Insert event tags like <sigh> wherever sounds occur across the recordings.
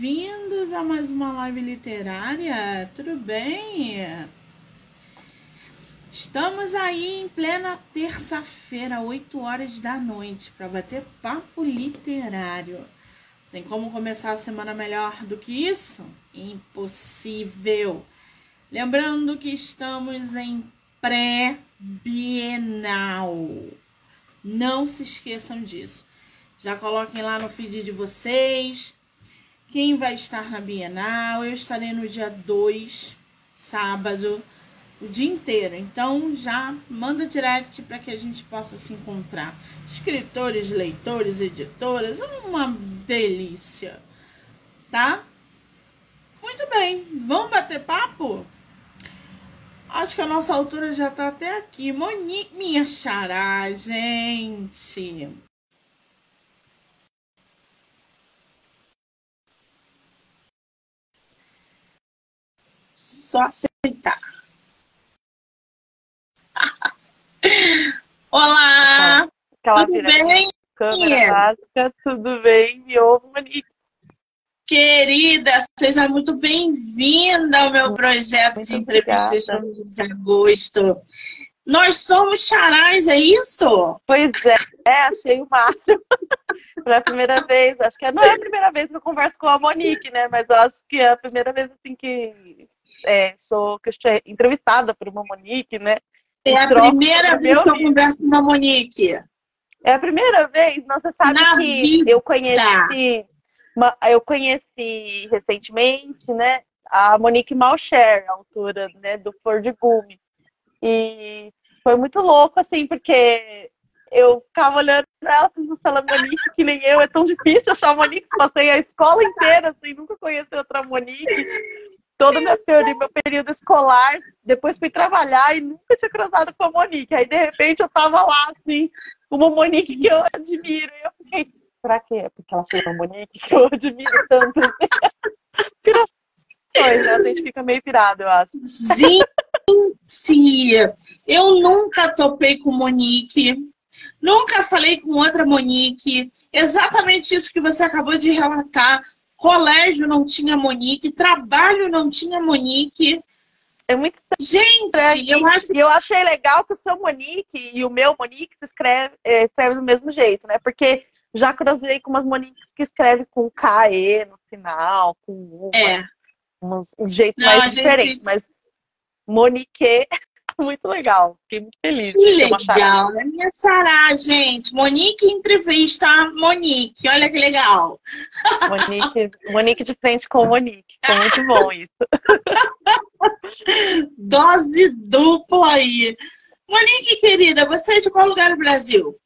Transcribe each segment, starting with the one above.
bem-vindos a mais uma live literária. Tudo bem? Estamos aí em plena terça-feira, 8 horas da noite, para bater papo literário. Tem como começar a semana melhor do que isso? Impossível. Lembrando que estamos em pré-bienal. Não se esqueçam disso. Já coloquem lá no feed de vocês quem vai estar na Bienal. Eu estarei no dia 2, sábado, o dia inteiro. Então já manda direct para que a gente possa se encontrar. Escritores, leitores, editoras, uma delícia, tá? Muito bem, vamos bater papo? Acho que a nossa altura já tá até aqui. Monique, minha xará, gente. Só aceitar. <laughs> Olá! Aquela tudo bem? Câmera básica, tudo bem? Monique. Querida, seja muito bem-vinda ao meu projeto Muito de entrevistas de agosto. Nós somos charais, é isso? Pois é, é, achei o máximo. <laughs> Pela primeira vez, acho que não é a primeira vez que eu converso com a Monique, né? Mas eu acho que é a primeira vez assim que é, sou entrevistada por uma Monique, né? É a primeira vez que eu converso com a Monique. É a primeira vez, você sabe Na que vida. eu conheci, uma- eu conheci recentemente, né, a Monique Malcher, autora, né, do Flor de Gume. E foi muito louco, assim, porque eu ficava olhando pra ela, pensando, ela é Monique, que nem eu, é tão difícil achar a Monique, passei a escola inteira, assim, nunca conheci outra Monique. Todo meu meu período escolar, depois fui trabalhar e nunca tinha cruzado com a Monique. Aí, de repente, eu tava lá, assim, uma Monique que eu admiro. E eu fiquei, que é porque ela foi uma Monique que eu admiro tanto? <laughs> Pirações, né? A gente fica meio pirado, eu acho. Gente, eu nunca topei com Monique, nunca falei com outra Monique. Exatamente isso que você acabou de relatar. Colégio não tinha Monique, trabalho não tinha Monique. É muito Gente, estranho. eu acho E eu achei legal que o seu Monique e o meu Monique se escreve, é, escreve do mesmo jeito, né? Porque já cruzei com umas Moniques que escrevem com KE no final, com uma, é. Não, a mais gente- diferentes. Mas Monique, <laughs> muito legal. Fiquei muito feliz. Que legal, é minha xará, gente. Monique entrevista a Monique, olha que legal. Monique, Monique de frente com Monique. Foi muito bom isso. <laughs> Dose dupla aí. Monique, querida, você é de qual lugar do Brasil?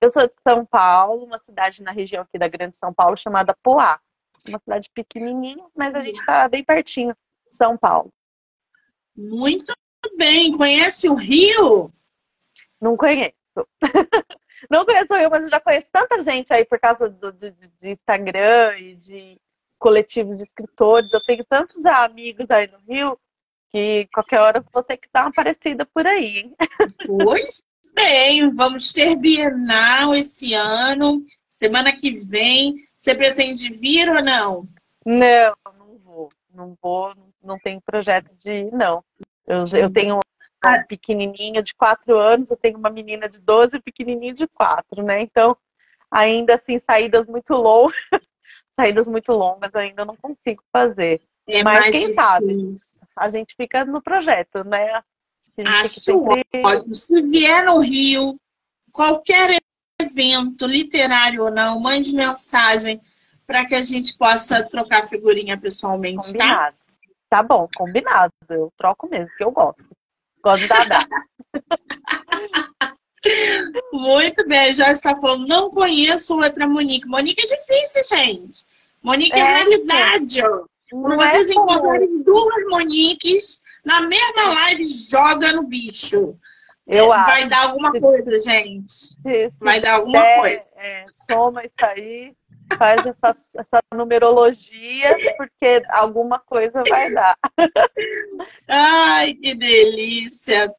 Eu sou de São Paulo, uma cidade na região aqui da Grande São Paulo chamada Poá. Uma cidade pequenininha, mas a gente está bem pertinho de São Paulo. Muito bem. Conhece o Rio? Não conheço. <laughs> Não conheço eu, mas eu já conheço tanta gente aí por causa do, de, de Instagram e de coletivos de escritores. Eu tenho tantos amigos aí no Rio que qualquer hora eu vou ter que dar uma parecida por aí, hein? Pois bem, vamos ter Bienal esse ano. Semana que vem. Você pretende vir ou não? Não, não vou. Não vou, não tenho projeto de ir, não. Eu, eu tenho um pequenininho de 4 anos, eu tenho uma menina de 12 e um pequenininho de 4, né? Então, ainda assim, saídas muito longas, <laughs> saídas muito longas ainda não consigo fazer. É Mas quem sabe? difícil. A gente fica no projeto, né? Acho ótimo. Se vier no Rio, qualquer evento, literário ou não, mande mensagem para que a gente possa trocar figurinha pessoalmente, tá? Combinado. Tá bom, combinado. Eu troco mesmo, porque eu gosto. Gosto de dar data. <laughs> Muito bem, já está falando, não conheço outra Monique. Monique é difícil, gente. Monique é, É, realidade. Quando Não vocês é encontrarem duas Moniques, na mesma live, joga no bicho. Eu É, Vai acho. dar alguma coisa, gente. Vai dar alguma der, coisa. é, soma isso aí, faz essa, essa numerologia, porque alguma coisa vai dar. Ai, que delícia.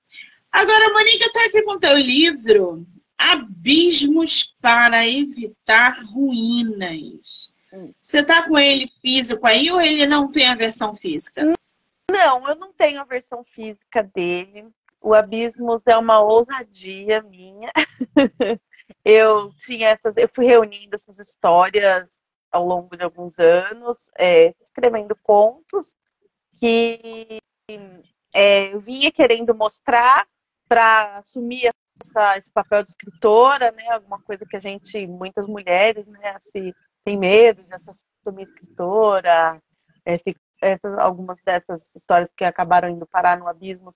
Agora, eu tô aqui com teu livro Abismos para Evitar Ruínas. Você tá com ele físico aí ou ele não tem a versão física? Não, eu não tenho a versão física dele. O Abismos é uma ousadia minha. <laughs> eu tinha essas, eu fui reunindo essas histórias ao longo de alguns anos, é, escrevendo contos que é, eu vinha querendo mostrar para assumir essa, esse papel de escritora, né? Alguma coisa que a gente, muitas mulheres, né, se tem medo de assumir escritora, é, essas, algumas dessas histórias que acabaram indo parar no abismo,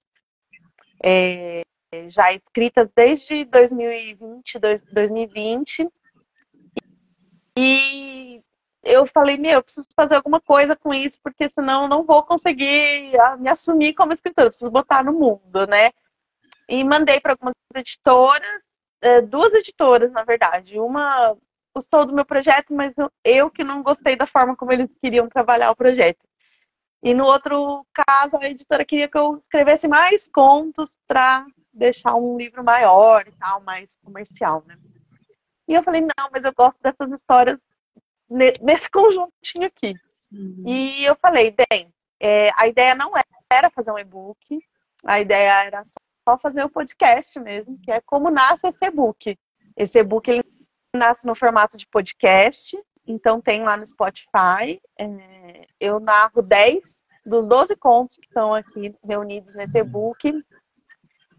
é, já escritas desde 2020, 2020. E eu falei, meu, eu preciso fazer alguma coisa com isso, porque senão eu não vou conseguir me assumir como escritora, eu preciso botar no mundo, né? E mandei para algumas editoras, é, duas editoras, na verdade. Uma gostou do meu projeto, mas eu que não gostei da forma como eles queriam trabalhar o projeto. E no outro caso, a editora queria que eu escrevesse mais contos para deixar um livro maior e tal, mais comercial, né? E eu falei, não, mas eu gosto dessas histórias nesse <laughs> conjuntinho aqui. Uhum. E eu falei, bem, é, a ideia não era fazer um e-book, a ideia era só fazer o podcast mesmo, que é como nasce esse e-book. Esse e-book ele nasce no formato de podcast, então tem lá no Spotify. É, eu narro 10 dos 12 contos que estão aqui reunidos nesse e-book.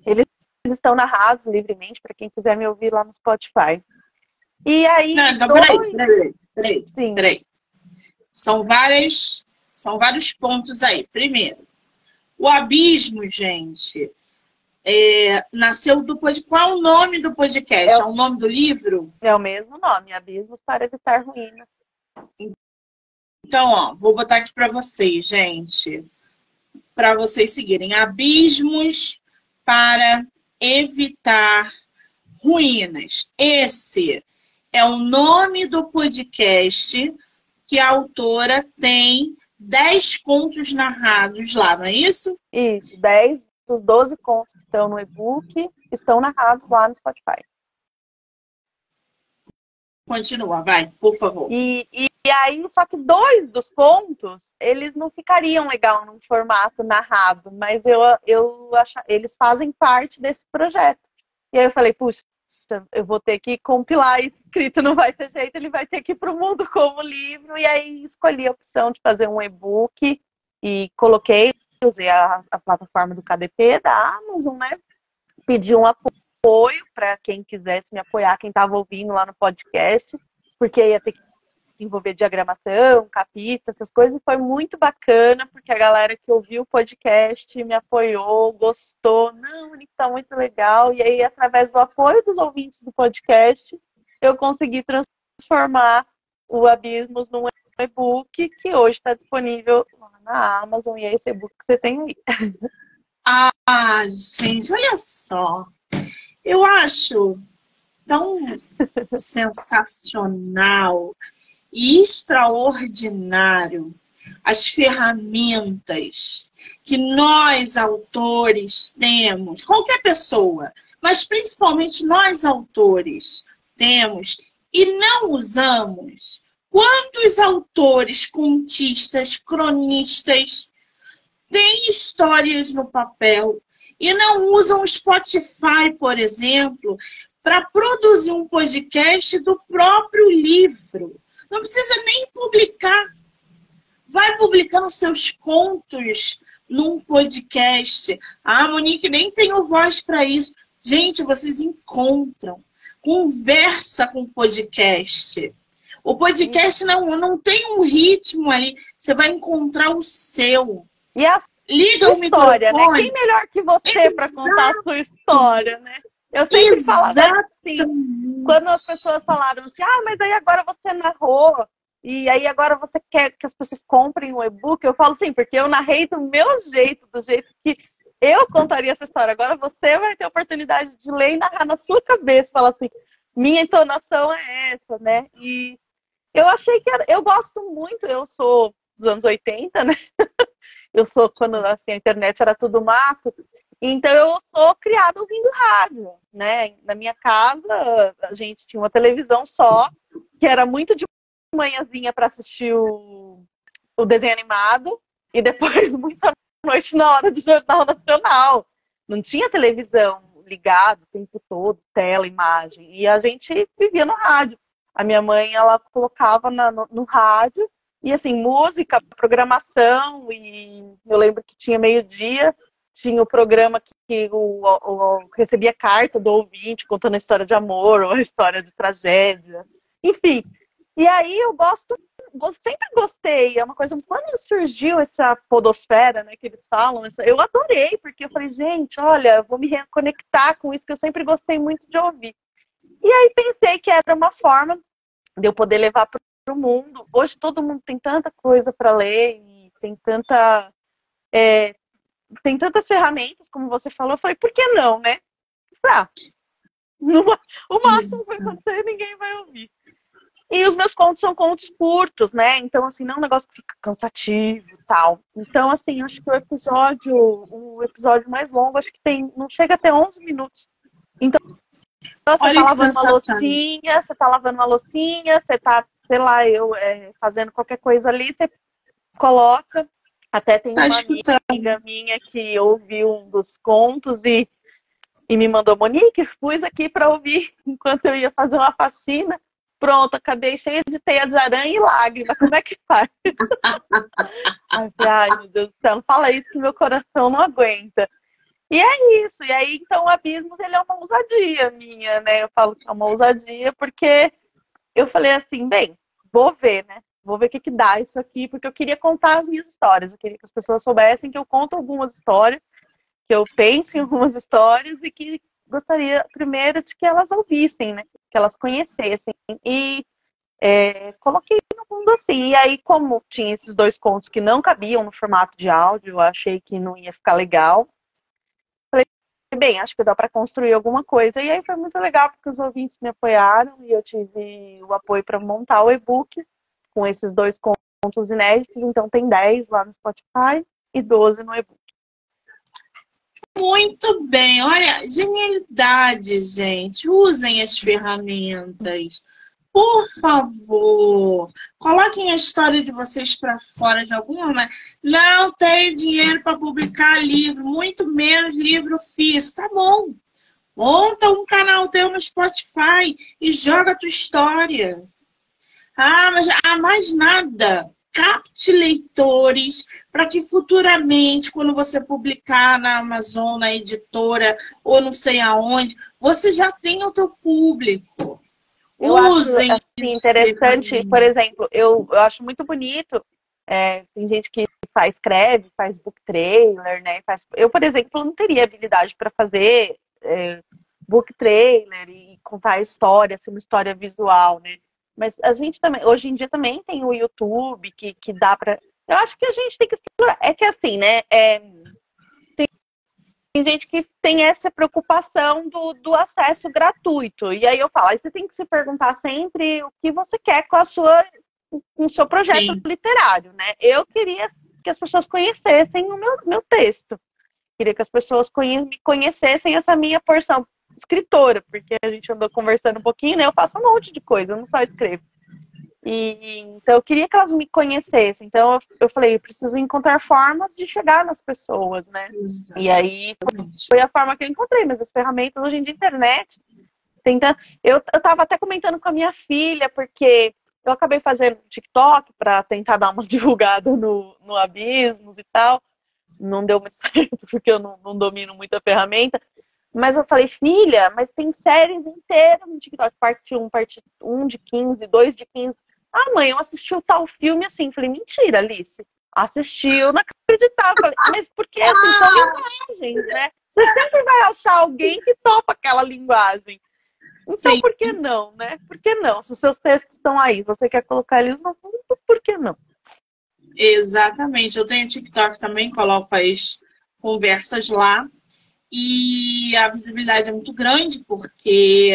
Eles estão narrados livremente para quem quiser me ouvir lá no Spotify. E aí. Não, então, dois... peraí, peraí, peraí, Sim. peraí. São várias, são vários pontos aí. Primeiro, o abismo, gente, é, nasceu do podcast. Qual o nome do podcast? É, é, o nome do livro? É o mesmo nome, Abismos para Evitar Ruínas. Então, ó, vou botar aqui para vocês, gente, para vocês seguirem. Abismos para evitar ruínas. Esse é o nome do podcast que a autora tem 10 contos narrados lá, não é isso? Isso, 10 dos 12 contos que estão no e-book estão narrados lá no Spotify. Continua, vai, por favor. E, e, e, aí, só que dois dos contos, eles não ficariam legal num formato narrado, mas eu, eu acho, eles fazem parte desse projeto. E aí eu falei, puxa, eu vou ter que compilar escrito, não vai ter jeito, ele vai ter que ir para o mundo como livro. E aí escolhi a opção de fazer um e-book e coloquei usei a, a plataforma do KDP da Amazon, né? Pedi um apoio para quem quisesse me apoiar, quem estava ouvindo lá no podcast, porque ia ter que envolver diagramação, capítulo, essas coisas, e foi muito bacana, porque a galera que ouviu o podcast me apoiou, gostou, não, Nick, tá muito legal, e aí, através do apoio dos ouvintes do podcast, eu consegui transformar o Abismos num e-book que hoje está disponível lá na Amazon e é esse e-book que você tem aí. Ah, gente, olha só. Eu acho tão <laughs> sensacional e extraordinário as ferramentas que nós autores temos, qualquer pessoa, mas principalmente nós autores temos e não usamos. Quantos autores, contistas, cronistas têm histórias no papel e não usam o Spotify, por exemplo, para produzir um podcast do próprio livro? Não precisa nem publicar. Vai publicando seus contos num podcast. Ah, Monique, nem tenho voz para isso. Gente, vocês encontram. Conversa com o podcast. O podcast não, não tem um ritmo ali. Você vai encontrar o seu. E a Liga história, né? Quem melhor que você para contar a sua história, né? Eu sempre Exatamente. falava assim, quando as pessoas falaram assim, ah, mas aí agora você narrou, e aí agora você quer que as pessoas comprem o e-book, eu falo sim, porque eu narrei do meu jeito, do jeito que eu contaria essa história. Agora você vai ter a oportunidade de ler e narrar na sua cabeça, falar assim, minha entonação é essa, né? E eu achei que era, eu gosto muito, eu sou dos anos 80, né? <laughs> Eu sou quando assim, a internet era tudo mato. Então eu sou criada ouvindo rádio, né? Na minha casa a gente tinha uma televisão só, que era muito de manhãzinha para assistir o, o desenho animado e depois <laughs> muita noite na hora do Jornal Nacional. Não tinha televisão ligada o tempo todo, tela, imagem. E a gente vivia no rádio. A minha mãe, ela colocava na, no, no rádio e assim, música, programação, e eu lembro que tinha meio-dia, tinha o programa que o, o, recebia carta do ouvinte contando a história de amor ou a história de tragédia. Enfim. E aí eu gosto, sempre gostei. É uma coisa. Quando surgiu essa podosfera, né, que eles falam, eu adorei, porque eu falei, gente, olha, vou me reconectar com isso que eu sempre gostei muito de ouvir. E aí pensei que era uma forma de eu poder levar para o mundo. Hoje todo mundo tem tanta coisa para ler e tem tanta é, tem tantas ferramentas, como você falou. Eu falei, por que não, né? Ah, <laughs> numa, o máximo que vai acontecer e ninguém vai ouvir. E os meus contos são contos curtos, né? Então, assim, não é um negócio que fica cansativo e tal. Então, assim, acho que o episódio, o episódio mais longo, acho que tem, não chega até 11 minutos. Então, você Olha tá lavando uma loucinha, você tá lavando uma loucinha, você tá, sei lá, eu é, fazendo qualquer coisa ali, você coloca. Até tem tá uma escutando. amiga minha que ouviu um dos contos e, e me mandou, Monique, pus aqui para ouvir enquanto eu ia fazer uma faxina. Pronto, acabei cheia de teia de aranha e lágrima. Como é que faz? <laughs> ai, meu Deus do céu, fala isso que meu coração não aguenta. E é isso. E aí, então, o Abismos, ele é uma ousadia minha, né? Eu falo que é uma ousadia porque eu falei assim, bem, vou ver, né? Vou ver o que, que dá isso aqui, porque eu queria contar as minhas histórias. Eu queria que as pessoas soubessem que eu conto algumas histórias, que eu penso em algumas histórias e que gostaria, primeiro, de que elas ouvissem, né? Que elas conhecessem. E é, coloquei no mundo assim. E aí, como tinha esses dois contos que não cabiam no formato de áudio, eu achei que não ia ficar legal bem, acho que dá para construir alguma coisa. E aí foi muito legal, porque os ouvintes me apoiaram e eu tive o apoio para montar o e-book com esses dois contos inéditos. Então tem 10 lá no Spotify e 12 no e-book. Muito bem, olha, genialidade, gente. Usem as ferramentas. Por favor, coloquem a história de vocês para fora de alguma maneira. Não tenho dinheiro para publicar livro, muito menos livro físico. Tá bom. Monta um canal teu no Spotify e joga a tua história. Ah, mas há mais nada. Capte leitores para que futuramente, quando você publicar na Amazon, na editora ou não sei aonde, você já tenha o teu público. Eu Usem. acho assim, interessante, por exemplo, eu, eu acho muito bonito. É, tem gente que faz, escreve, faz book trailer, né? Faz... Eu, por exemplo, não teria habilidade para fazer é, book trailer e contar a história, assim, uma história visual, né? Mas a gente também, hoje em dia também tem o YouTube que, que dá para. Eu acho que a gente tem que explorar. É que assim, né? É, tem gente que tem essa preocupação do, do acesso gratuito. E aí eu falo, aí você tem que se perguntar sempre o que você quer com a sua com o seu projeto Sim. literário, né? Eu queria que as pessoas conhecessem o meu, meu texto. Queria que as pessoas conhe me conhecessem essa minha porção escritora, porque a gente andou conversando um pouquinho, né? Eu faço um monte de coisa, eu não só escrevo. E, então eu queria que elas me conhecessem. Então eu, eu falei, eu preciso encontrar formas de chegar nas pessoas, né? Exatamente. E aí foi a forma que eu encontrei, mas as ferramentas hoje em dia internet. Tenta... Eu, eu tava até comentando com a minha filha, porque eu acabei fazendo TikTok para tentar dar uma <laughs> divulgada no, no Abismos e tal. Não deu muito <laughs> certo, porque eu não, não domino muito a ferramenta. Mas eu falei, filha, mas tem séries inteiras no TikTok, parte 1, parte 1 de 15, 2 de 15. Ah, mãe, eu assisti o tal filme assim. Falei, mentira, Alice. Assistiu, não acreditava. Falei, mas porque assim, são linguagens, né? Você sempre vai achar alguém que topa aquela linguagem. Então, Sim. por que não, né? Por que não? Se os seus textos estão aí, você quer colocar eles no fundo, por que não? Exatamente. Eu tenho TikTok também, coloco as conversas lá. E a visibilidade é muito grande, porque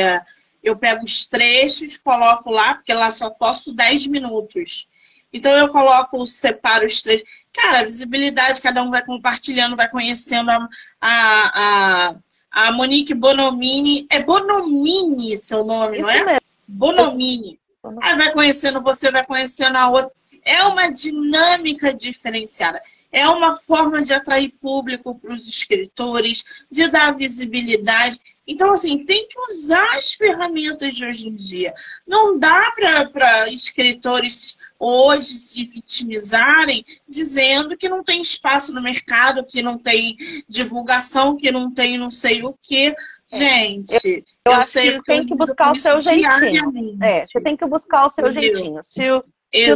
eu pego os trechos, coloco lá, porque lá só posto 10 minutos. Então eu coloco, separo os trechos. Cara, a visibilidade, cada um vai compartilhando, vai conhecendo a, a, a, a Monique Bonomini. É Bonomini seu nome, Isso não é? Mesmo. Bonomini. Aí vai conhecendo você, vai conhecendo a outra. É uma dinâmica diferenciada. É uma forma de atrair público para os escritores, de dar visibilidade. Então, assim, tem que usar as ferramentas de hoje em dia. Não dá para escritores hoje se vitimizarem dizendo que não tem espaço no mercado, que não tem divulgação, que não tem não sei o quê. É. Gente, eu, eu, acho sei que tem que buscar o seu jeitinho. É, você tem que buscar o seu Entendeu? jeitinho. Se, o,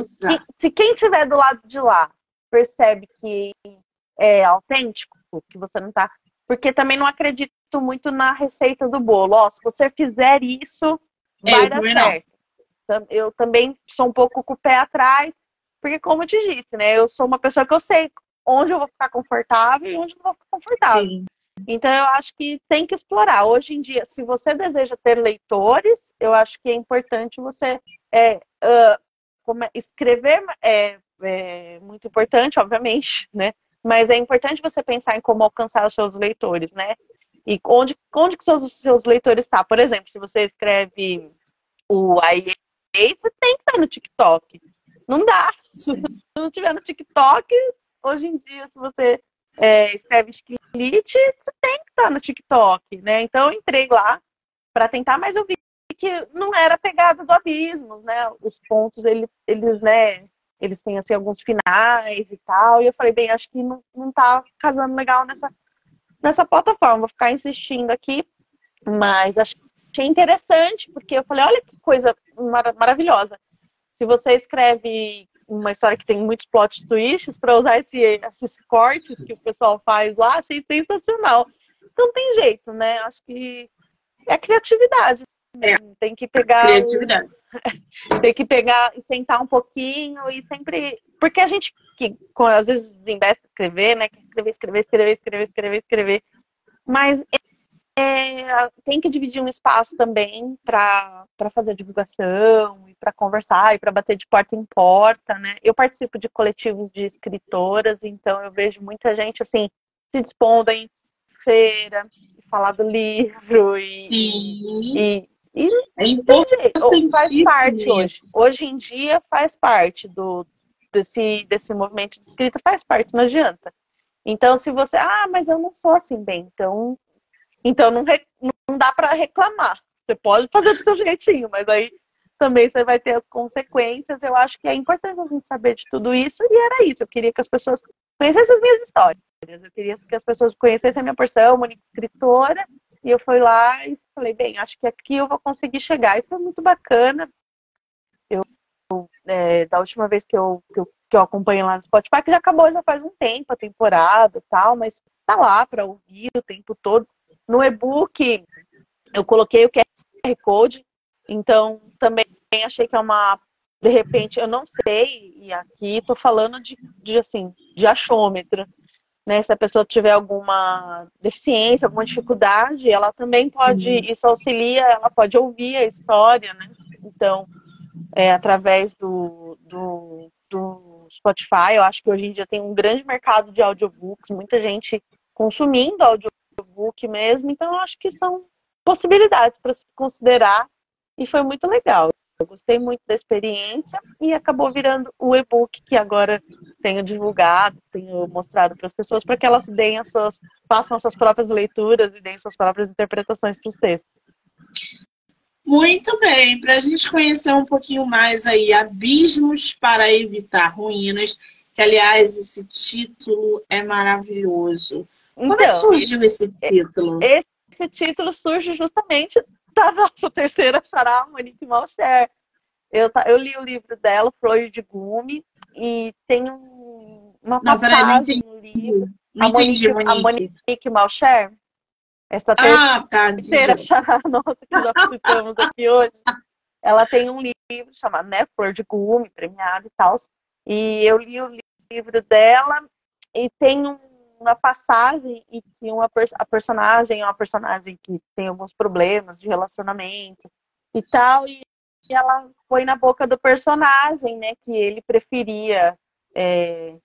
se, se, quem estiver do lado de lá percebe que é autêntico, que você não tá. Porque também não acredito muito na receita do bolo. Ó, se você fizer isso, é, vai dar certo. Não. Eu também sou um pouco com o pé atrás, porque como eu te disse, né? Eu sou uma pessoa que eu sei onde eu vou ficar confortável e onde não vou ficar confortável. Sim. Então eu acho que tem que explorar. Hoje em dia, se você deseja ter leitores, eu acho que é importante você é, uh, escrever é, é muito importante, obviamente, né? Mas é importante você pensar em como alcançar os seus leitores, né? E onde, onde que seus, seus leitores estão? Tá? Por exemplo, se você escreve o AIA, você tem que estar no TikTok. Não dá. <laughs> Se não tiver no TikTok, hoje em dia, se você é, escreve esquilite, você tem que estar no TikTok, né? Então eu entrei lá para tentar, mas eu vi que não era pegada do abismos, né? Os pontos, eles, eles né, eles têm assim alguns finais e tal. E eu falei, bem, acho que não, não tá casando legal nessa, nessa plataforma. Vou ficar insistindo aqui, mas achei interessante, porque eu falei, olha que coisa mar maravilhosa. Se você escreve uma história que tem muitos plot twists, para usar esse, esses cortes que o pessoal faz lá, achei sensacional. Então tem jeito, né? Acho que é criatividade. É. Tem que pegar. Criatividade. <laughs> tem que pegar e sentar um pouquinho e sempre. Porque a gente que às vezes desinveste escrever, né? Quer escrever, escrever, escrever, escrever, escrever, escrever. Mas é, tem que dividir um espaço também para fazer divulgação e para conversar e para bater de porta em porta, né? Eu participo de coletivos de escritoras, então eu vejo muita gente assim se dispondo em feira, falar do livro e, Sim. e e é importante. Faz parte hoje. Hoje em dia faz parte do, desse, desse movimento de escrita, faz parte, não adianta. Então, se você, ah, mas eu não sou assim bem, então, então não, re, não dá para reclamar. Você pode fazer do seu jeitinho, mas aí também você vai ter as consequências. Eu acho que é importante a gente saber de tudo isso, e era isso. Eu queria que as pessoas conhecessem as minhas histórias. Eu queria que as pessoas conhecessem a minha porção, Monique escritora, e eu fui lá e falei, bem, acho que aqui eu vou conseguir chegar. E foi muito bacana. Eu, é, da última vez que eu, que eu, que eu acompanho lá no Spotify, que já acabou já faz um tempo a temporada tal, mas tá lá para ouvir o tempo todo. No e-book, eu coloquei o QR Code, então também achei que é uma. De repente, eu não sei, e aqui tô falando de, de assim, de achômetro né? Se a pessoa tiver alguma deficiência, alguma dificuldade, ela também pode, Sim. isso auxilia, ela pode ouvir a história, né? Então, é, através do, do, do Spotify, eu acho que hoje em dia tem um grande mercado de audiobooks, muita gente consumindo audiobook mesmo, então eu acho que são possibilidades para se considerar e foi muito legal. Eu gostei muito da experiência e acabou virando o e-book que agora tenho divulgado, tenho mostrado para as pessoas para que elas deem as suas, façam as suas próprias leituras e deem suas próprias interpretações para os textos. Muito bem, para a gente conhecer um pouquinho mais aí, Abismos para Evitar Ruínas, que aliás esse título é maravilhoso. Como então, é que então, surgiu esse título? Esse título surge justamente <laughs> da nossa terceira xará, Monique Malcher. Eu, eu li o livro dela, Flor de Gume, e tem um, uma não, passagem no livro. Não a Monique, Monique. A Monique Malcher, essa ah, tá, <laughs> terceira xará <laughs> nossa que já citamos aqui hoje, ela tem um livro chamado né, Flor de Gume, premiado e tal. E eu li o livro dela e tem um uma passagem e que uma, a personagem é uma personagem que tem alguns problemas de relacionamento e tal, e ela foi na boca do personagem, né, que ele preferia é,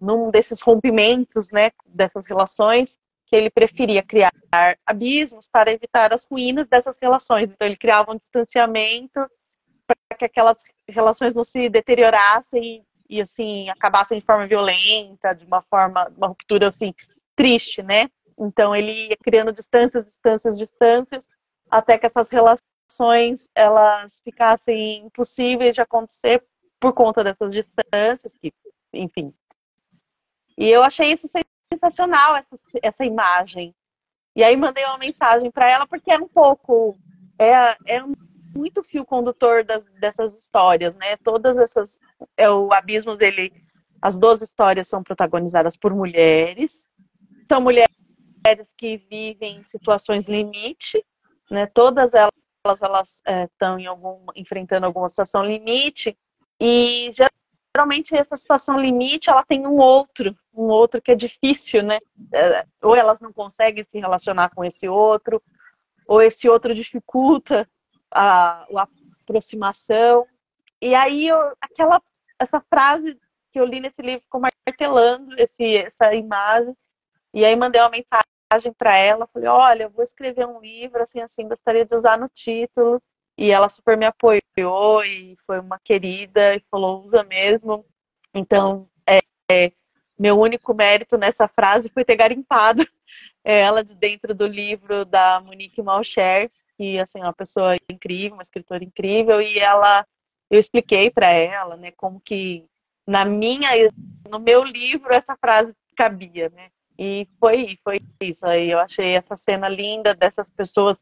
num desses rompimentos, né, dessas relações, que ele preferia criar abismos para evitar as ruínas dessas relações. Então ele criava um distanciamento para que aquelas relações não se deteriorassem e, assim acabassem de forma violenta, de uma forma, uma ruptura assim triste, né? Então ele ia criando distâncias, distâncias, distâncias, até que essas relações elas ficassem impossíveis de acontecer por conta dessas distâncias, que, enfim. E eu achei isso sensacional essa, essa imagem. E aí mandei uma mensagem para ela porque é um pouco é, é muito fio condutor das, dessas histórias, né? Todas essas é o Abismos ele as duas histórias são protagonizadas por mulheres. São mulheres que vivem em situações limite, né? Todas elas elas estão é, algum enfrentando alguma situação limite e geralmente essa situação limite ela tem um outro, um outro que é difícil, né? É, ou elas não conseguem se relacionar com esse outro, ou esse outro dificulta a, a aproximação. E aí eu, aquela essa frase que eu li nesse livro ficou martelando esse, essa imagem. E aí mandei uma mensagem para ela, falei, olha, eu vou escrever um livro, assim, assim, gostaria de usar no título. E ela super me apoiou e foi uma querida e falou, usa mesmo. Então, é, é, meu único mérito nessa frase foi ter garimpado <laughs> ela de dentro do livro da Monique Malcher, que assim, é uma pessoa incrível, uma escritora incrível, e ela eu expliquei para ela, né, como que na minha no meu livro essa frase cabia, né? E foi, foi isso aí. Eu achei essa cena linda dessas pessoas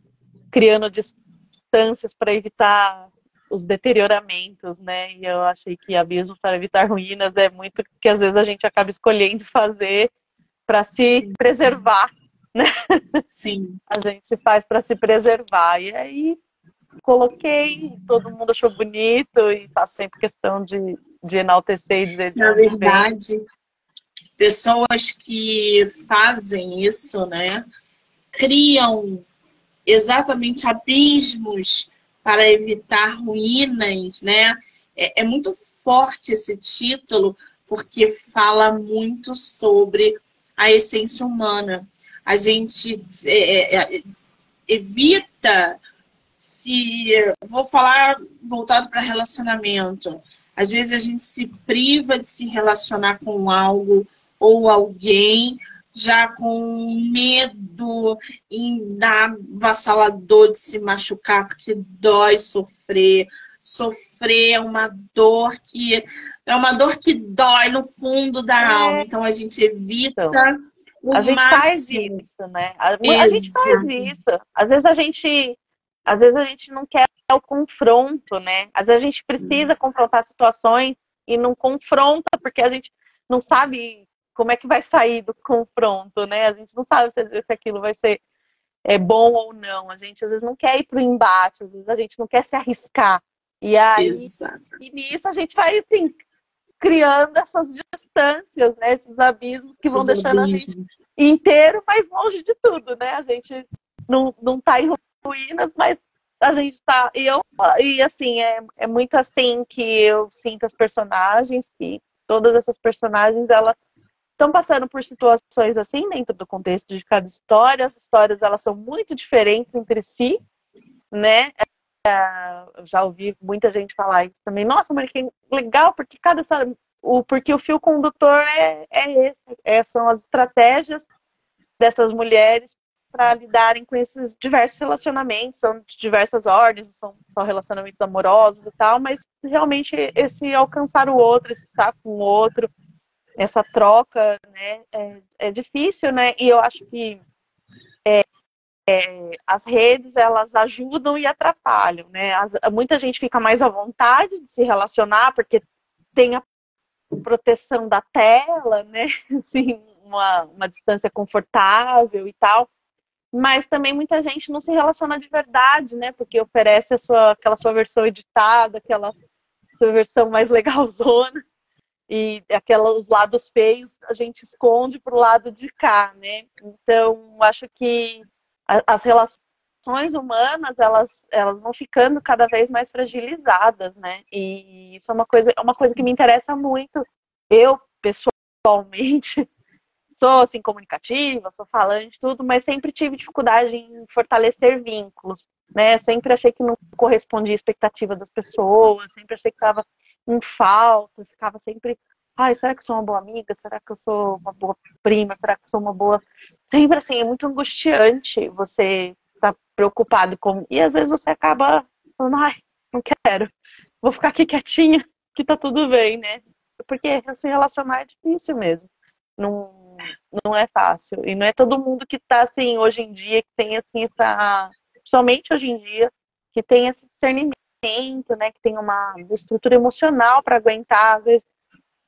criando distâncias para evitar os deterioramentos, né? E eu achei que abismo para evitar ruínas é muito que às vezes a gente acaba escolhendo fazer para se Sim. preservar, né? Sim. <laughs> A gente faz para se preservar. E aí coloquei, todo mundo achou bonito e faço sempre questão de, de enaltecer e dizer. Na verdade, pessoas que fazem isso, né, criam exatamente abismos para evitar ruínas, né? É, é muito forte esse título porque fala muito sobre a essência humana. A gente é, é, é evita se. Vou falar voltado para relacionamento. Às vezes a gente se priva de se relacionar com algo ou alguém já com medo avassalador de se machucar, porque dói sofrer. Sofrer é uma dor que é uma dor que dói no fundo da é. alma. Então a gente evita. Então, o a gente máximo. faz isso, né? A, a, gente faz isso. Às vezes a gente, às vezes a gente não quer o confronto, né? Às vezes a gente precisa isso. confrontar situações e não confronta porque a gente não sabe como é que vai sair do confronto, né? A gente não sabe se, se aquilo vai ser é, bom ou não. A gente às vezes não quer ir para o embate, às vezes a gente não quer se arriscar. E aí, Exato. e nisso a gente vai assim, criando essas distâncias, né? Esses abismos que Esses vão deixando abismos. a gente inteiro, mas longe de tudo, né? A gente não, não tá em ruínas, mas a gente tá. E, eu, e assim, é, é muito assim que eu sinto as personagens, que todas essas personagens, elas estão passando por situações assim dentro do contexto de cada história. As histórias elas são muito diferentes entre si, né? Eu já ouvi muita gente falar isso também. Nossa, mas que legal, porque cada o, porque o fio condutor é, é esse, é, são as estratégias dessas mulheres para lidarem com esses diversos relacionamentos, são de diversas ordens, são, são relacionamentos amorosos e tal, mas realmente esse alcançar o outro, esse estar com o outro, essa troca, né, é, é difícil, né, e eu acho que é, as redes elas ajudam e atrapalham, né? As, muita gente fica mais à vontade de se relacionar porque tem a proteção da tela, né? <laughs> Assim, uma, uma distância confortável e tal. Mas também muita gente não se relaciona de verdade, né? Porque oferece a sua, aquela sua versão editada, aquela sua versão mais legalzona. E aqueles lados feios a gente esconde para o lado de cá, né? Então, acho que as relações humanas elas, elas vão ficando cada vez mais fragilizadas, né? E isso é uma coisa, é uma coisa que me interessa muito. Eu, pessoalmente, <laughs> sou assim comunicativa, sou falante, tudo, mas sempre tive dificuldade em fortalecer vínculos, né? Sempre achei que não correspondia à expectativa das pessoas, sempre achei que estava em falta, ficava sempre, ai, será que eu sou uma boa amiga? Será que eu sou uma boa prima? Será que eu sou uma boa. Sempre assim, é muito angustiante você estar tá preocupado com. E às vezes você acaba falando, ai, não quero, vou ficar aqui quietinha, que tá tudo bem, né? Porque se relacionar é difícil mesmo. Não, não é fácil. E não é todo mundo que tá assim, hoje em dia, que tem assim, essa. Somente hoje em dia, que tem esse discernimento né, que tem uma estrutura emocional para aguentar, às vezes,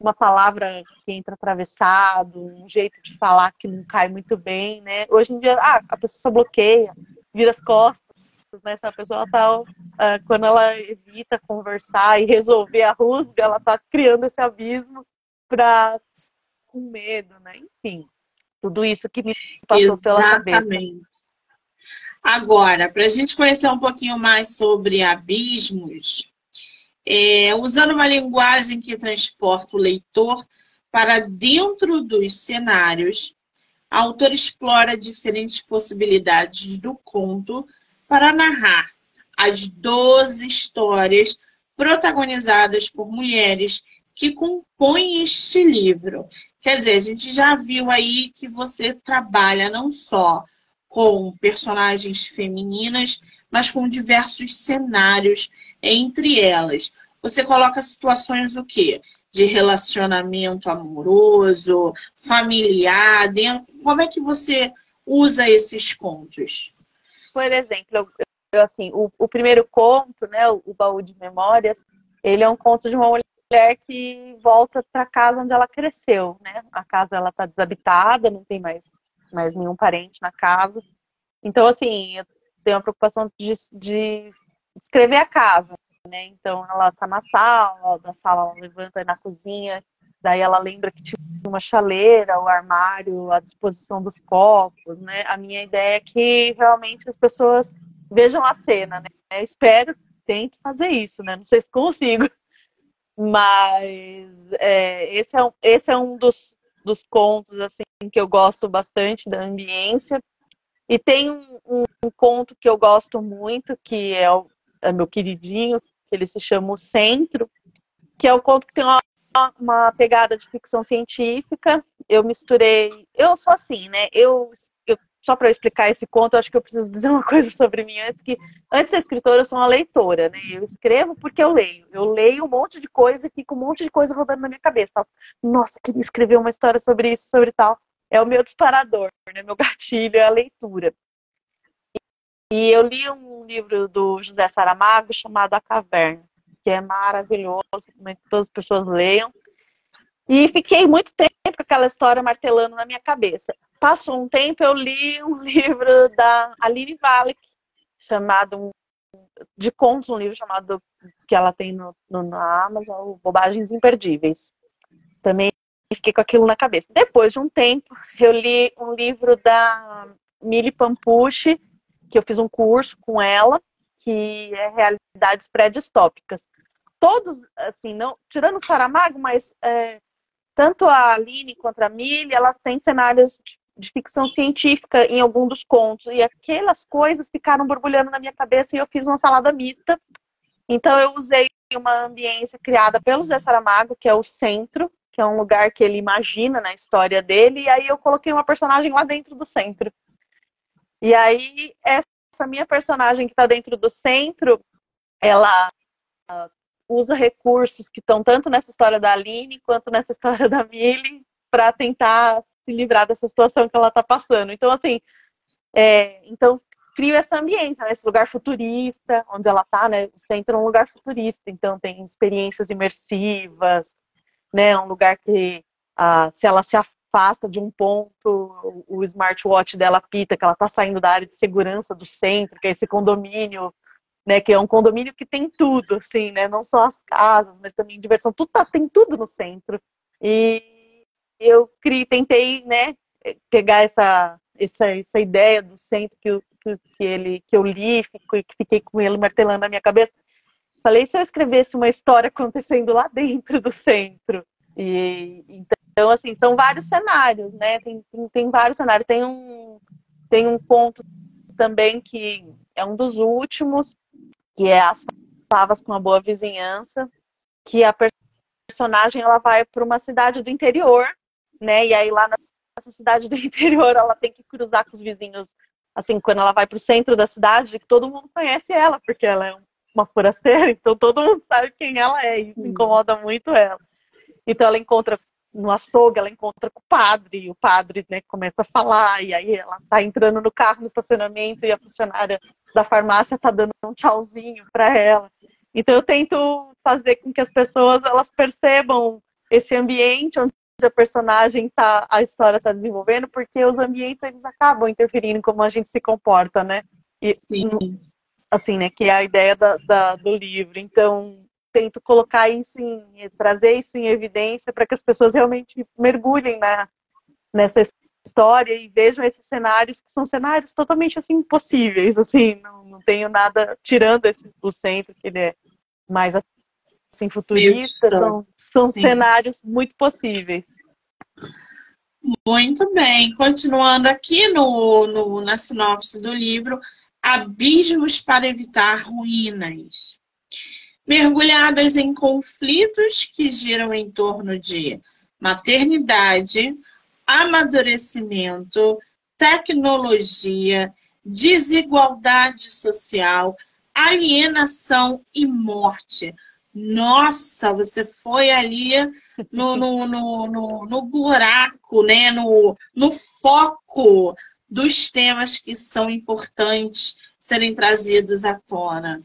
uma palavra que entra atravessado, um jeito de falar que não cai muito bem, né? Hoje em dia, ah, a pessoa só bloqueia, vira as costas, né? Se a pessoa tá, uh, quando ela evita conversar e resolver a rusga, ela tá criando esse abismo para com medo, né? Enfim, tudo isso que me passou Exatamente. pela cabeça. Agora, para a gente conhecer um pouquinho mais sobre abismos, é, usando uma linguagem que transporta o leitor para dentro dos cenários, a autora explora diferentes possibilidades do conto para narrar as 12 histórias protagonizadas por mulheres que compõem este livro. Quer dizer, a gente já viu aí que você trabalha não só com personagens femininas, mas com diversos cenários entre elas. Você coloca situações o quê? De relacionamento amoroso, familiar, dentro. Como é que você usa esses contos? Por exemplo, eu, assim, o, o, primeiro conto, né, o, o baú de memórias, ele é um conto de uma mulher que volta para casa onde ela cresceu, né? A casa ela está desabitada, não tem mais mais nenhum parente na casa. Então, assim, eu tenho a preocupação de, de escrever a casa, né? Então, ela tá na sala, da sala ela levanta na cozinha, daí ela lembra que tinha uma chaleira, o armário, à disposição dos copos, né? A minha ideia é que realmente as pessoas vejam a cena, né? Eu espero, tente fazer isso, né? Não sei se consigo, <laughs> mas é, esse, é um, esse é um dos, dos contos assim que eu gosto bastante da ambiência. E tem um, um, um conto que eu gosto muito, que é, o, meu queridinho, que ele se chama O Centro, que é o conto que tem uma, uma pegada de ficção científica. Eu misturei. Eu sou assim, né? Eu, eu só para explicar esse conto, acho que eu preciso dizer <laughs> uma coisa sobre mim antes que antes de ser escritora, eu sou uma leitora, né? Eu escrevo porque eu leio. Eu leio um monte de coisa e fico um monte de coisa rodando na minha cabeça. Falo, Nossa, queria escrever uma história sobre isso, sobre tal é o meu disparador, né? meu gatilho é a leitura. E eu li um livro do José Saramago chamado A Caverna, que é maravilhoso, que todas as pessoas leiam. E fiquei muito tempo com aquela história martelando na minha cabeça. Passou um tempo, eu li um <laughs> livro da Aline Valek, chamado de contos, um livro chamado que ela tem no, no, na Amazon, Bobagens Imperdíveis. Também fiquei com aquilo na cabeça. Depois de um tempo, eu li um livro da Mili Pampucci, que eu fiz um curso com ela, que é Realidades Pré-Distópicas. Todos, assim, não tirando o Saramago, mas é, tanto a Aline quanto a Mili, elas têm cenários de, de ficção científica em algum dos contos. E aquelas coisas ficaram borbulhando na minha cabeça e eu fiz uma salada mista. Então eu usei uma ambiência criada pelo Zé Saramago, que é o centro, que é um lugar que ele imagina na história dele, e aí eu coloquei uma personagem lá dentro do centro. E aí, essa minha personagem que está dentro do centro, ela uh, usa recursos que estão tanto nessa história da Aline quanto nessa <laughs> história da Millie para tentar se livrar dessa situação que ela está passando. Então, assim, é, então crio essa ambiência, né? esse lugar futurista, onde ela está, né? O centro é um lugar futurista, então tem experiências imersivas, né? Um lugar que ah, se ela se afasta de um ponto, o smartwatch dela pita que ela está saindo da área de segurança do centro, que é esse condomínio, né? Que é um condomínio que tem tudo, assim, né? Não só as casas, mas também diversão, tudo tá, tem tudo no centro. E eu criei, tentei, né? Pegar essa, essa, essa ideia do centro que, que, que ele que eu li, que fiquei com ele martelando na minha cabeça Falei se eu escrevesse uma história <laughs> acontecendo lá dentro do centro. E então Então, assim, são vários cenários, né? Tem, tem, tem vários cenários. Tem um, tem um ponto também que é um dos últimos, que é as favas com a boa vizinhança, que a personagem ela vai para uma cidade do interior, né? E aí lá nessa cidade do <laughs> interior ela tem que cruzar com os vizinhos, assim, quando ela vai para o centro da cidade, todo mundo conhece ela, porque ela é uma forasteira, <laughs> então todo mundo sabe quem ela é, e isso incomoda muito ela. Então ela encontra no açougue, ela encontra com o padre, e o padre né, começa a falar, e aí ela tá entrando no carro no estacionamento e a funcionária da farmácia tá dando um tchauzinho para ela. Então eu tento fazer com que as pessoas elas percebam esse ambiente onde a personagem tá, a história está desenvolvendo, porque os ambientes eles acabam interferindo em como a gente se comporta, né? E, Sim. Assim, né? Que é a ideia da, da, do livro. Então tento colocar isso em trazer isso em evidência para que as pessoas realmente mergulhem na, nessa história e vejam esses cenários que são cenários totalmente assim possíveis assim não, não tenho nada tirando esse o centro que ele é mais assim futurista são, são cenários muito possíveis. Muito bem. Continuando aqui no, no na sinopse do livro abismos para evitar ruínas mergulhadas em conflitos que giram em torno de maternidade, amadurecimento, tecnologia, desigualdade social, alienação e morte. Nossa, você foi ali no, no, no, no, no buraco, né? no, no foco dos temas que são importantes serem trazidos à tona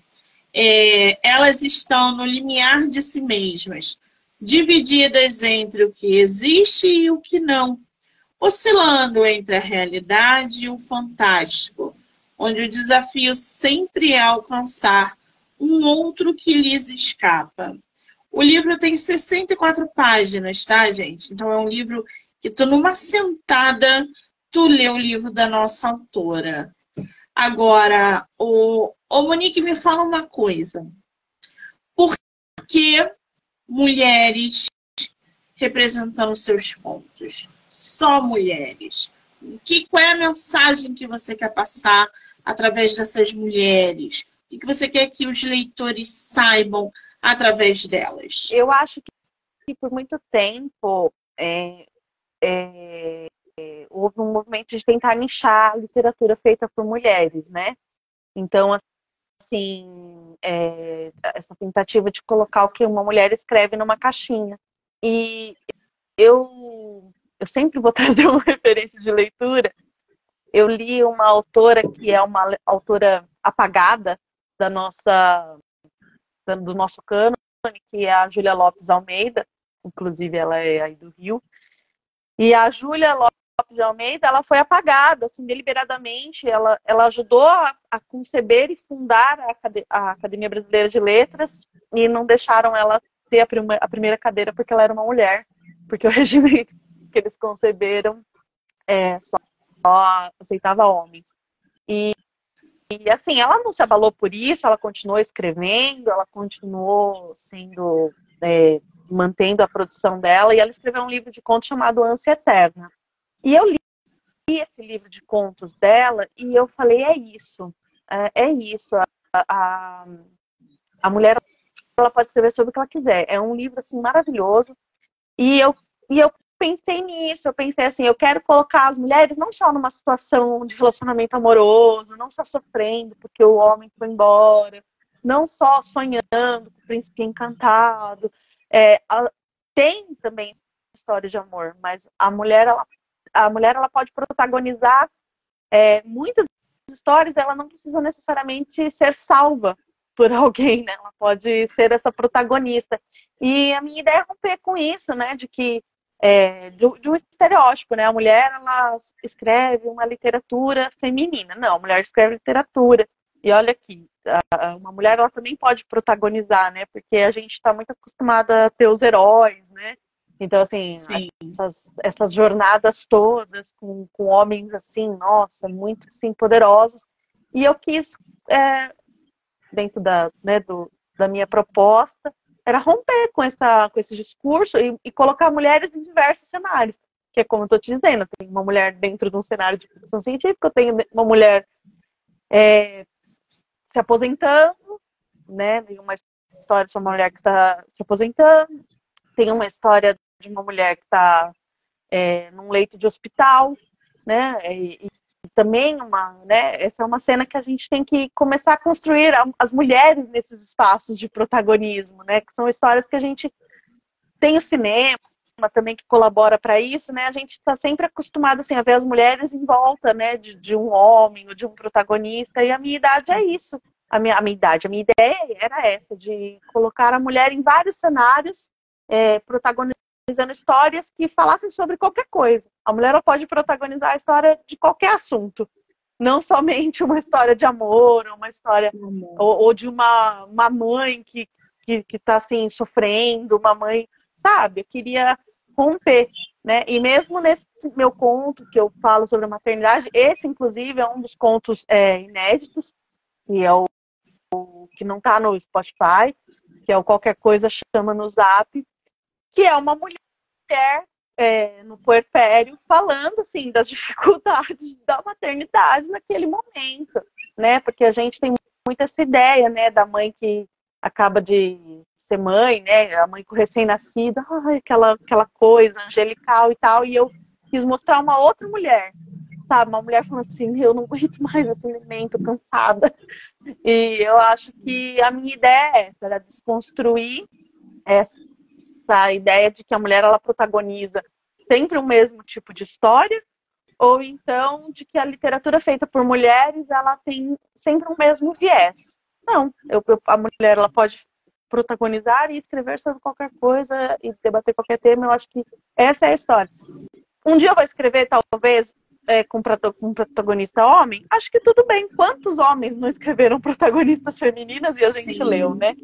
é, elas estão no limiar de si mesmas, divididas entre o que existe e o que não, oscilando entre a realidade e o fantástico, onde o desafio sempre é alcançar um outro que lhes escapa. O livro tem 64 páginas, tá, gente? Então é um livro que tu numa sentada tu lê o livro da nossa autora. Agora, o, Ô, Monique, me fala uma coisa. Por que mulheres representando seus pontos? Só mulheres. Que, qual é a mensagem que você quer passar através dessas mulheres? O que você quer que os leitores saibam através delas? Eu acho que por muito tempo é, é, houve um movimento de tentar nichar a literatura feita por mulheres, né? Então, assim, é, essa tentativa de colocar o que uma mulher escreve numa caixinha. E eu, eu sempre vou <laughs> trazer uma referência de leitura. Eu li uma autora que é uma autora apagada da nossa, do nosso cânone, que é a Júlia Lopes Almeida, inclusive ela é aí do Rio. E a Júlia Lopes de Almeida, ela foi apagada, assim, deliberadamente. Ela, ela ajudou a, a conceber e fundar a, a, Academia Brasileira de Letras e não deixaram ela ter a, prima, a primeira cadeira porque ela era uma mulher, porque o <laughs> regimento que eles conceberam é, só, só aceitava homens. E, e assim, ela não se abalou por isso, ela continuou escrevendo, ela continuou sendo é, mantendo a produção dela e ela escreveu um livro de contos chamado Ânsia Eterna. E eu li esse livro de contos dela e eu falei, é isso, é, é isso. A, a, a, mulher ela pode escrever sobre o que ela quiser. É um livro assim maravilhoso. E eu, e eu pensei nisso, eu pensei assim, eu quero colocar as mulheres não só numa situação de relacionamento amoroso, não só sofrendo porque o homem foi embora, não só sonhando com o príncipe encantado. É, a, tem também história de amor, mas a mulher ela a mulher ela pode protagonizar é, muitas histórias, ela não precisa necessariamente ser salva por <laughs> alguém, né? Ela pode ser essa protagonista. E a minha ideia é romper com isso, né? De que é, de, um estereótipo, né? A mulher ela escreve uma literatura feminina. Não, a mulher escreve literatura. E olha aqui, a, uma mulher ela também pode protagonizar, né? Porque a gente está muito acostumada a ter os heróis, né? Então, assim, essas, essas, jornadas todas com, com homens assim, nossa, muito assim, poderosos. E eu quis, é, dentro da, né, do, da minha proposta, era romper com, essa, com esse discurso e, e colocar mulheres em diversos cenários. Que é como eu estou te dizendo, tem uma mulher dentro de um cenário de ficção científica, eu tenho uma mulher é, se aposentando, né? Tem uma história de uma mulher que está se aposentando, tem uma história de uma mulher que está é, num leito de hospital, né? E, também uma, né, essa é uma cena que a gente tem que começar a construir as mulheres nesses espaços de protagonismo, né, que são histórias que a gente tem o cinema também que colabora para isso, né? A gente está sempre acostumado assim, a ver as mulheres em volta, né, de, de, um homem ou de um protagonista. E a minha idade é isso. A minha, a minha idade, a minha ideia era essa de colocar a mulher em vários cenários, é, protagonizando protagonizando histórias que falassem sobre qualquer coisa. A mulher ela pode protagonizar a história de qualquer assunto. Não somente uma história de amor, uma história ou, ou, de uma, uma mãe que que está assim sofrendo, uma mãe, sabe? Eu queria romper, né? E mesmo nesse meu conto que eu falo sobre a maternidade, esse inclusive é um dos contos é, inéditos e é o, o que não está no Spotify, que é o qualquer coisa chama no Zap que é uma mulher é, no puerpério falando assim das <laughs> dificuldades da maternidade naquele momento, né? Porque a gente tem muito essa ideia, né, da mãe que acaba de ser mãe, né? A mãe com recém-nascida, aquela aquela coisa angelical e tal, e eu quis mostrar uma outra mulher, sabe? Uma mulher falando assim, eu não aguento mais esse alimento, cansada. E eu acho que a minha ideia é era desconstruir essa essa ideia de que a mulher ela protagoniza sempre o mesmo tipo de história, ou então de que a literatura feita por mulheres ela tem sempre o mesmo viés. Não, eu, eu, a mulher ela pode protagonizar e escrever sobre qualquer coisa e debater qualquer tema. Eu acho que essa é a história. Um dia eu vou escrever, talvez, é, com, um protagonista homem, acho que tudo bem. Quantos homens não escreveram protagonistas femininas e a gente Sim. leu, né?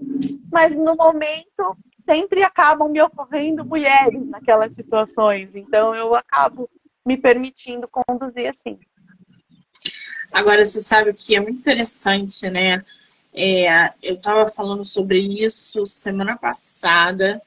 Mas no momento, sempre acabam me ocorrendo mulheres naquelas situações. Então eu acabo me permitindo conduzir assim. Agora, você sabe o que é muito interessante, né? É, eu estava falando sobre isso semana passada,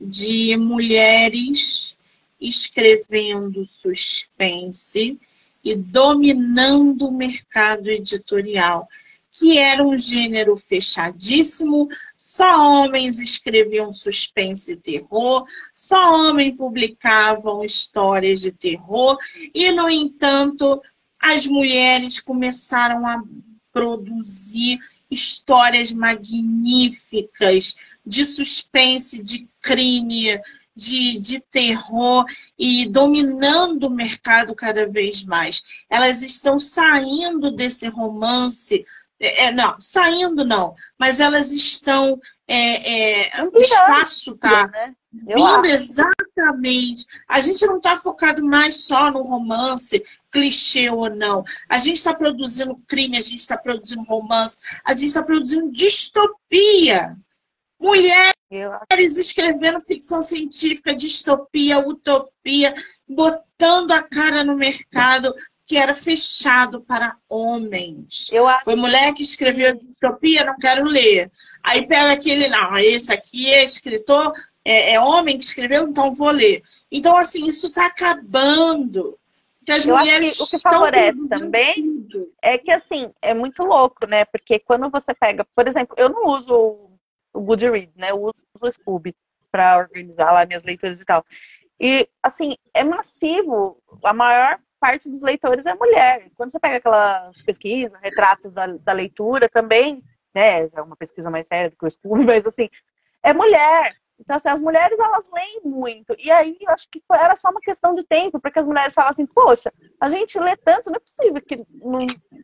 de mulheres escrevendo suspense e dominando o mercado editorial que era um gênero fechadíssimo, só homens escreviam suspense e terror, só homens publicavam histórias de terror, e, no entanto, as mulheres começaram a produzir histórias magníficas de suspense, de crime, de, de terror e dominando o mercado cada vez mais. Elas estão saindo desse romance é, é, não, saindo não, mas elas estão. É, é, o espaço tá né? vindo exatamente. A gente não está focado mais só no romance, clichê ou não. A gente está produzindo crime, a gente está produzindo romance, a gente está produzindo distopia. Mulheres escrevendo ficção científica, distopia, utopia, botando a cara no mercado que era fechado para homens. Eu. Foi mulher que escreveu a distopia, não quero ler. Aí pega aquele, não, esse aqui é escritor, é, é homem que escreveu, então vou ler. Então, assim, isso está acabando. Que as Eu mulheres acho que o que favorece também tudo. é que, assim, é muito louco, né? Porque quando você pega, por exemplo, eu não uso o Goodreads, né? Eu uso o Scooby para organizar lá minhas leituras e tal. E, assim, é massivo. A maior parte dos leitores é mulher. Quando você pega aquela pesquisa, retratos da, da leitura também, né? É uma pesquisa mais séria do que o estudo, <laughs> mas assim, é mulher. Então, assim, as mulheres, elas leem muito. E aí, eu acho que era só uma questão de tempo, porque as mulheres falam assim, poxa, a gente lê tanto, não é possível que não,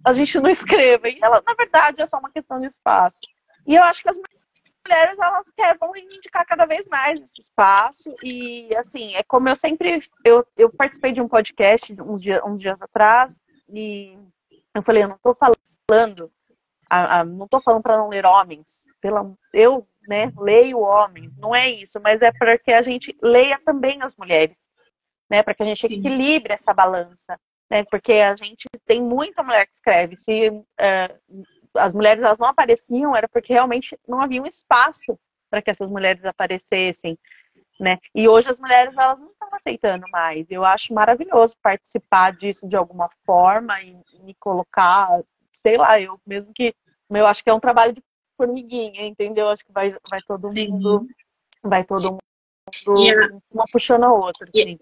a gente não <laughs> escreva. E ela, na verdade, é só uma questão de espaço. E eu acho que as mulheres elas querem vão reivindicar cada vez mais esse espaço. E assim é como eu sempre eu, eu participei de um podcast uns dias, uns dias atrás e eu falei eu não estou falando a, a, não estou falando para não ler homens. Pela eu né leio homens. Não é isso mas é para que a gente leia também as mulheres né para que a gente Sim. equilibre essa balança né porque a gente tem muita mulher que escreve. Se uh, as mulheres elas não apareciam era porque realmente não havia um espaço para que essas mulheres aparecessem, né? E hoje as mulheres elas não estão aceitando mais. Eu acho maravilhoso participar disso de alguma forma e me colocar, sei lá, eu mesmo que eu acho que é um trabalho de formiguinha, entendeu? Acho que vai, vai todo Sim. mundo, vai todo mundo uma puxando a outra. E, assim.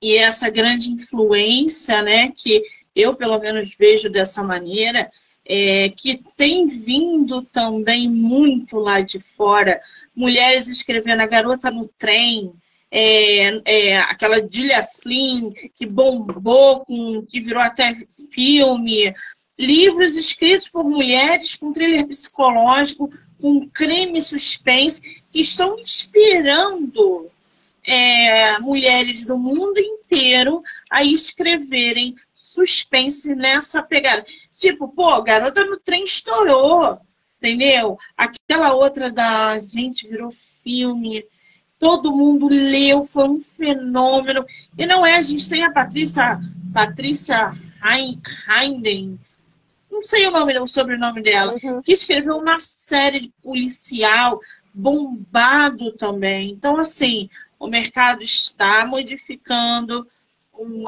e essa grande influência, né, que eu pelo menos vejo dessa maneira, é, que tem vindo também muito lá de fora, mulheres escrevendo a garota no trem, é, é, aquela Julia Flynn que bombou, com, que virou até filme, livros escritos por mulheres com thriller psicológico, com crime suspense, que estão inspirando é, mulheres do mundo inteiro a escreverem suspense nessa pegada. Tipo, pô, garota no trem estourou, entendeu? Aquela outra da gente virou filme, todo mundo leu, foi um fenômeno. E não é, a gente tem a Patrícia, Patrícia Heinden, não sei o nome, o sobrenome dela, uhum. que escreveu uma série de policial bombado também. Então, assim, o mercado está modificando,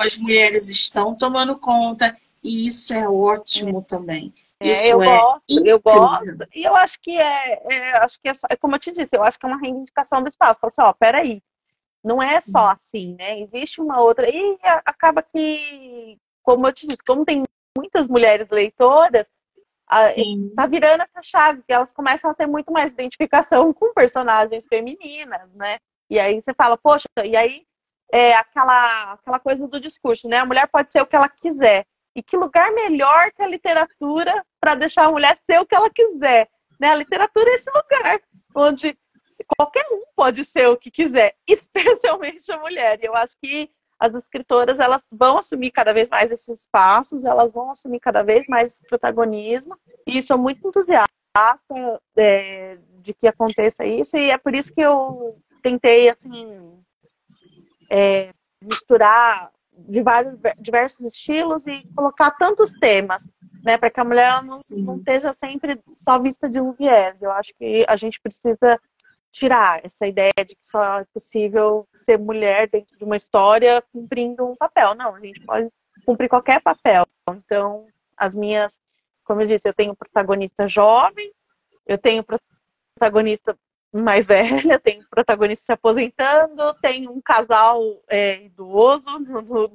as mulheres estão tomando conta, e isso é ótimo também. É, eu é gosto, incrível. eu gosto, e eu acho que é, é acho que é, só, é, como eu te disse, eu acho que é uma reivindicação do espaço. Fala assim, ó, peraí, não é só uhum. assim, né? Existe uma outra, e acaba que, como eu te disse, como tem muitas mulheres leitoras, tá virando essa chave, que elas começam a ter muito mais identificação <laughs> com personagens femininas, né? E aí você fala, poxa, e aí é aquela, aquela coisa do discurso, né? A mulher pode ser o que ela quiser. E que lugar melhor que a literatura para deixar a mulher ser o que ela quiser? Né? A literatura é esse lugar onde qualquer um pode ser o que quiser, <laughs> especialmente a mulher. E eu acho que as escritoras elas vão assumir cada vez mais esses espaços, elas vão assumir cada vez mais esse protagonismo. E sou muito entusiasta é, de que aconteça isso. E é por isso que eu tentei assim é, misturar de vários diversos estilos e colocar tantos temas, né, para que a mulher não, não esteja sempre só vista de um viés. Eu acho que a gente precisa tirar essa ideia de que só é possível ser mulher dentro de uma história cumprindo um papel. Não, a gente pode cumprir qualquer papel. Então, as minhas, como eu disse, eu tenho protagonista jovem, eu tenho protagonista mais velha, <laughs> tem protagonista se aposentando, tem um casal é, idoso no, no,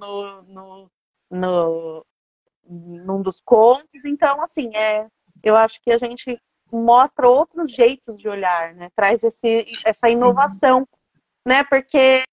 no, no, num dos contos. Então, assim, é, eu acho que a gente mostra outros jeitos de olhar, né? Traz esse, essa inovação, né? Porque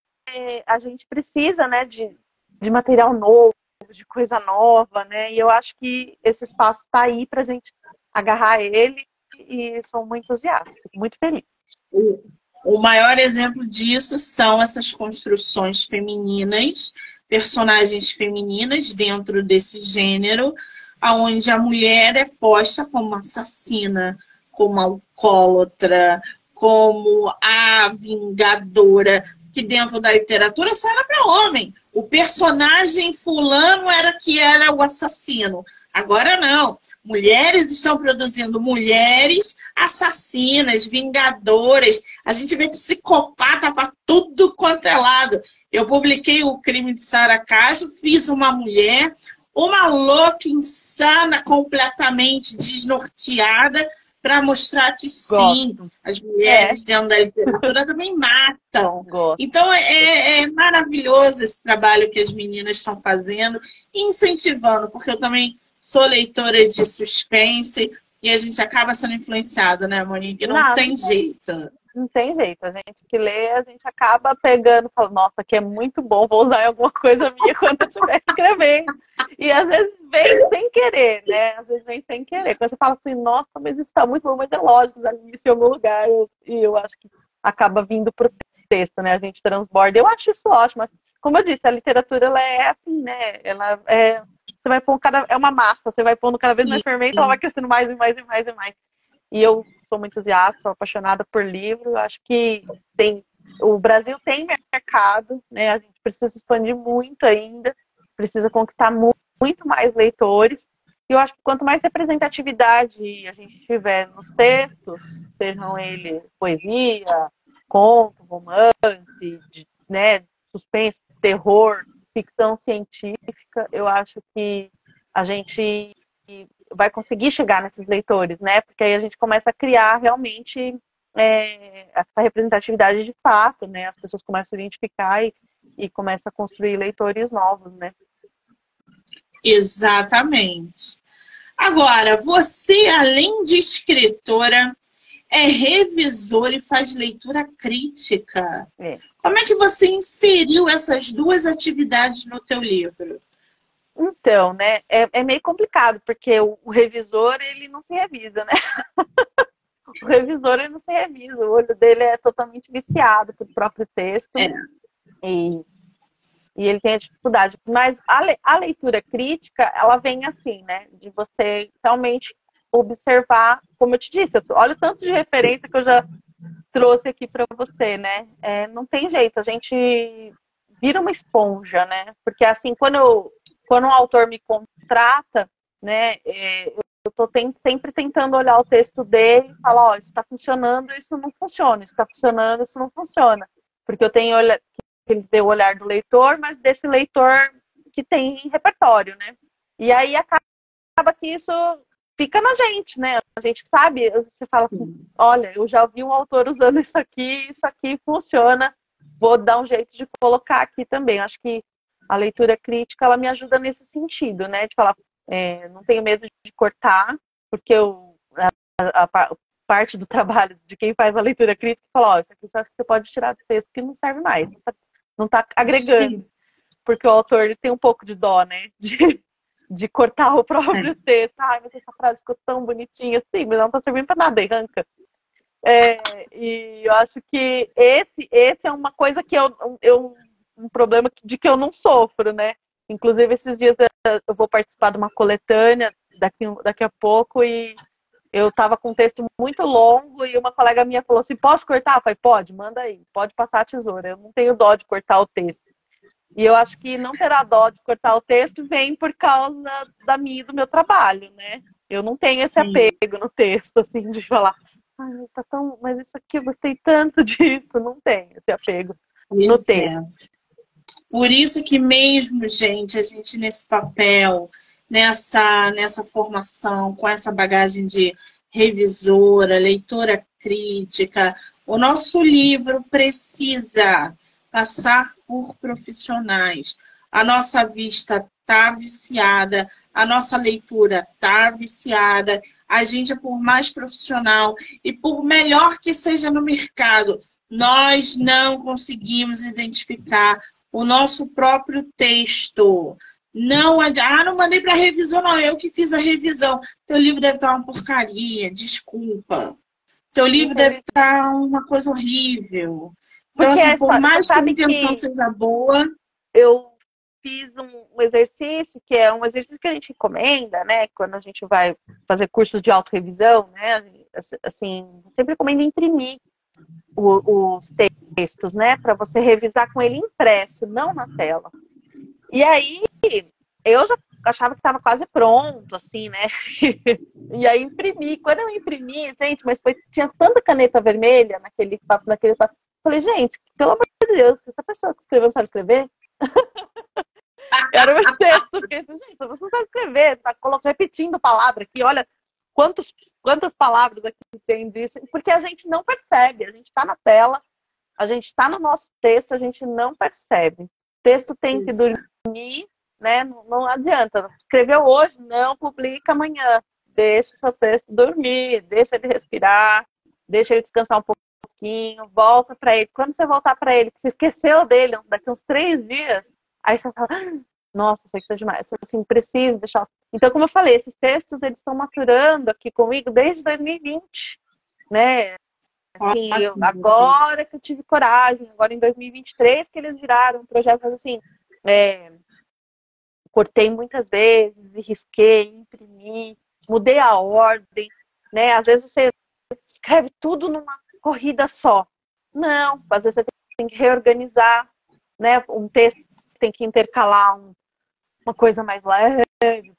a gente precisa, né, de, de material novo, de coisa nova, né? E eu acho que esse espaço está aí para a gente agarrar ele e sou muito entusiasta, muito feliz. O, o maior exemplo disso são essas construções femininas, personagens femininas dentro desse gênero, aonde a mulher é posta como assassina, como alcoólatra, como a vingadora, que dentro da literatura só era para homem. O personagem fulano era que era o assassino. Agora não. Mulheres estão produzindo mulheres assassinas, vingadoras. A gente vê psicopata para tudo quanto é lado. Eu publiquei o crime de Sara Castro, fiz uma mulher, uma louca insana, completamente desnorteada, para mostrar que sim, Gosto. as mulheres é. dentro da literatura também matam. Gosto. Então é, é, é, maravilhoso esse trabalho que as meninas estão fazendo, incentivando, porque eu também sou leitora de suspense e a gente acaba sendo influenciado, né, Monique? Não, não tem não jeito. Não tem jeito. A gente que lê, a gente acaba pegando fala, nossa, que é muito bom, vou usar em alguma coisa minha <laughs> quando eu estiver escrevendo. E às vezes vem sem querer, né? Às vezes vem sem querer. Quando você fala assim, nossa, mas isso está muito bom, mas é lógico, já li isso em algum lugar. E eu, eu acho que acaba vindo pro texto, né? A gente transborda. Eu acho isso ótimo. Como eu disse, a literatura ela é assim, né? Ela é você vai pôr cada. É uma massa, você vai pondo cada vez mais fermento, ela vai crescendo mais e mais e mais e mais. E eu sou muito entusiasta, sou apaixonada por livro. Acho que tem. O Brasil tem mercado, né? A gente precisa expandir muito ainda, precisa conquistar muito mais leitores. E eu acho que quanto mais representatividade a gente tiver nos textos, sejam eles poesia, conto, romance, né, suspense, terror, ficção científica, eu acho que a gente vai conseguir chegar nesses leitores, né? Porque aí a gente começa a criar realmente é, essa representatividade de fato, né? As pessoas começam a identificar e, e começam a construir leitores novos, né? Exatamente. Agora, você, além de escritora, é revisora e faz leitura crítica. É. Como é que você inseriu essas duas atividades no teu livro? Então, né, é, é meio complicado, porque o, o, revisor, ele não se revisa, né? <laughs> o revisor, ele não se revisa, o olho dele é totalmente viciado pelo próprio texto. É. E e ele tem a dificuldade. Mas a, le a leitura crítica, ela vem assim, né? De você realmente observar, como eu te disse, eu, olha o tanto de referência que eu já trouxe aqui para você, né? É, não tem jeito, a gente vira uma esponja, né? Porque assim, quando, eu, quando um autor me contrata, né, é, eu estou sempre tentando olhar o texto dele e falar, ó, oh, isso está funcionando, isso não funciona, isso está funcionando, isso não funciona. Porque eu tenho ele deu o olhar do leitor, mas desse leitor que tem repertório, né? E aí acaba que isso fica na gente, né? A gente sabe, você fala assim, Sim. assim, olha, eu já vi um autor usando isso aqui, isso aqui funciona, vou dar um jeito de colocar aqui também. Acho que a leitura crítica, ela me ajuda nesse sentido, né? De falar, é, não tenho medo de cortar, porque eu, a, a, parte do trabalho de quem faz a leitura crítica fala, ó, isso aqui você pode tirar do texto que não serve mais, não tá não está agregando. Sim. Porque o autor ele tem um pouco de dó, né? <laughs> De, de cortar o próprio é. texto. Ai, mas essa frase ficou tão bonitinha assim, mas não está servindo para nada, arranca. É, e eu acho que esse, esse é uma coisa que eu, eu um problema de que eu não sofro, né? Inclusive, esses dias eu vou participar de uma coletânea daqui, daqui a pouco e eu estava com um texto muito longo e uma colega minha falou assim: posso cortar? Eu falei: pode, manda aí, pode passar a tesoura. Eu não tenho dó de cortar o texto. E eu acho que não terá dó de cortar o texto vem por causa da minha do meu trabalho, né? Eu não tenho esse Sim. apego no texto, assim, de falar, ai, mas, tá tão... mas isso aqui eu gostei tanto <laughs> disso. Não tenho esse apego no é. texto. Por isso que mesmo, gente, a gente nesse papel nessa, nessa formação, com essa bagagem de revisora, leitora crítica. O nosso livro precisa passar por profissionais. A nossa vista está viciada, a nossa leitura está viciada. A gente, por mais profissional e por melhor que seja no mercado, nós não conseguimos identificar o nosso próprio texto. Não Ah, não mandei para revisão, não. Eu que fiz a revisão. Teu livro deve estar uma porcaria, desculpa. Seu livro deve estar uma coisa horrível. Então, Porque assim, por mais que a intenção seja boa. Eu fiz um, exercício que é um exercício que a gente recomenda, né? Quando a gente vai fazer cursos de autorrevisão, né? Assim, sempre recomendo imprimir os textos, né? Para você revisar com ele impresso, não na tela. E aí, eu já achava que estava quase pronto, assim, né? <laughs> e aí imprimi. Quando eu imprimi, gente, mas foi, tinha tanta caneta vermelha naquele naquele. Falei, gente, pelo amor de Deus, essa pessoa que escreveu sabe escrever? <laughs> Era o meu texto. Porque, gente, você sabe escrever, tá repetindo palavra aqui, olha quantos, quantas palavras aqui tem disso. Porque a gente não percebe, a gente está na tela, a gente está no nosso texto, a gente não percebe. Texto tem que dormir né? Não, não adianta. Escreveu hoje, não publica amanhã. Deixa o seu texto dormir, deixa ele respirar, deixa ele descansar um pouquinho, volta para ele. Quando você voltar para ele, que você esqueceu dele daqui uns três dias, aí você fala, <gasps> nossa, isso aqui tá demais. Assim, preciso deixar. Então, como eu falei, esses textos eles estão maturando aqui comigo desde 2020, né? Assim, eu, agora que eu tive coragem, agora em 2023 que eles viraram um projeto, mas assim, é, cortei muitas vezes, risquei, imprimi, mudei a ordem, né? Às vezes você escreve tudo numa corrida só. Não, às vezes você tem que reorganizar, né? Um texto tem que intercalar um, uma coisa mais leve,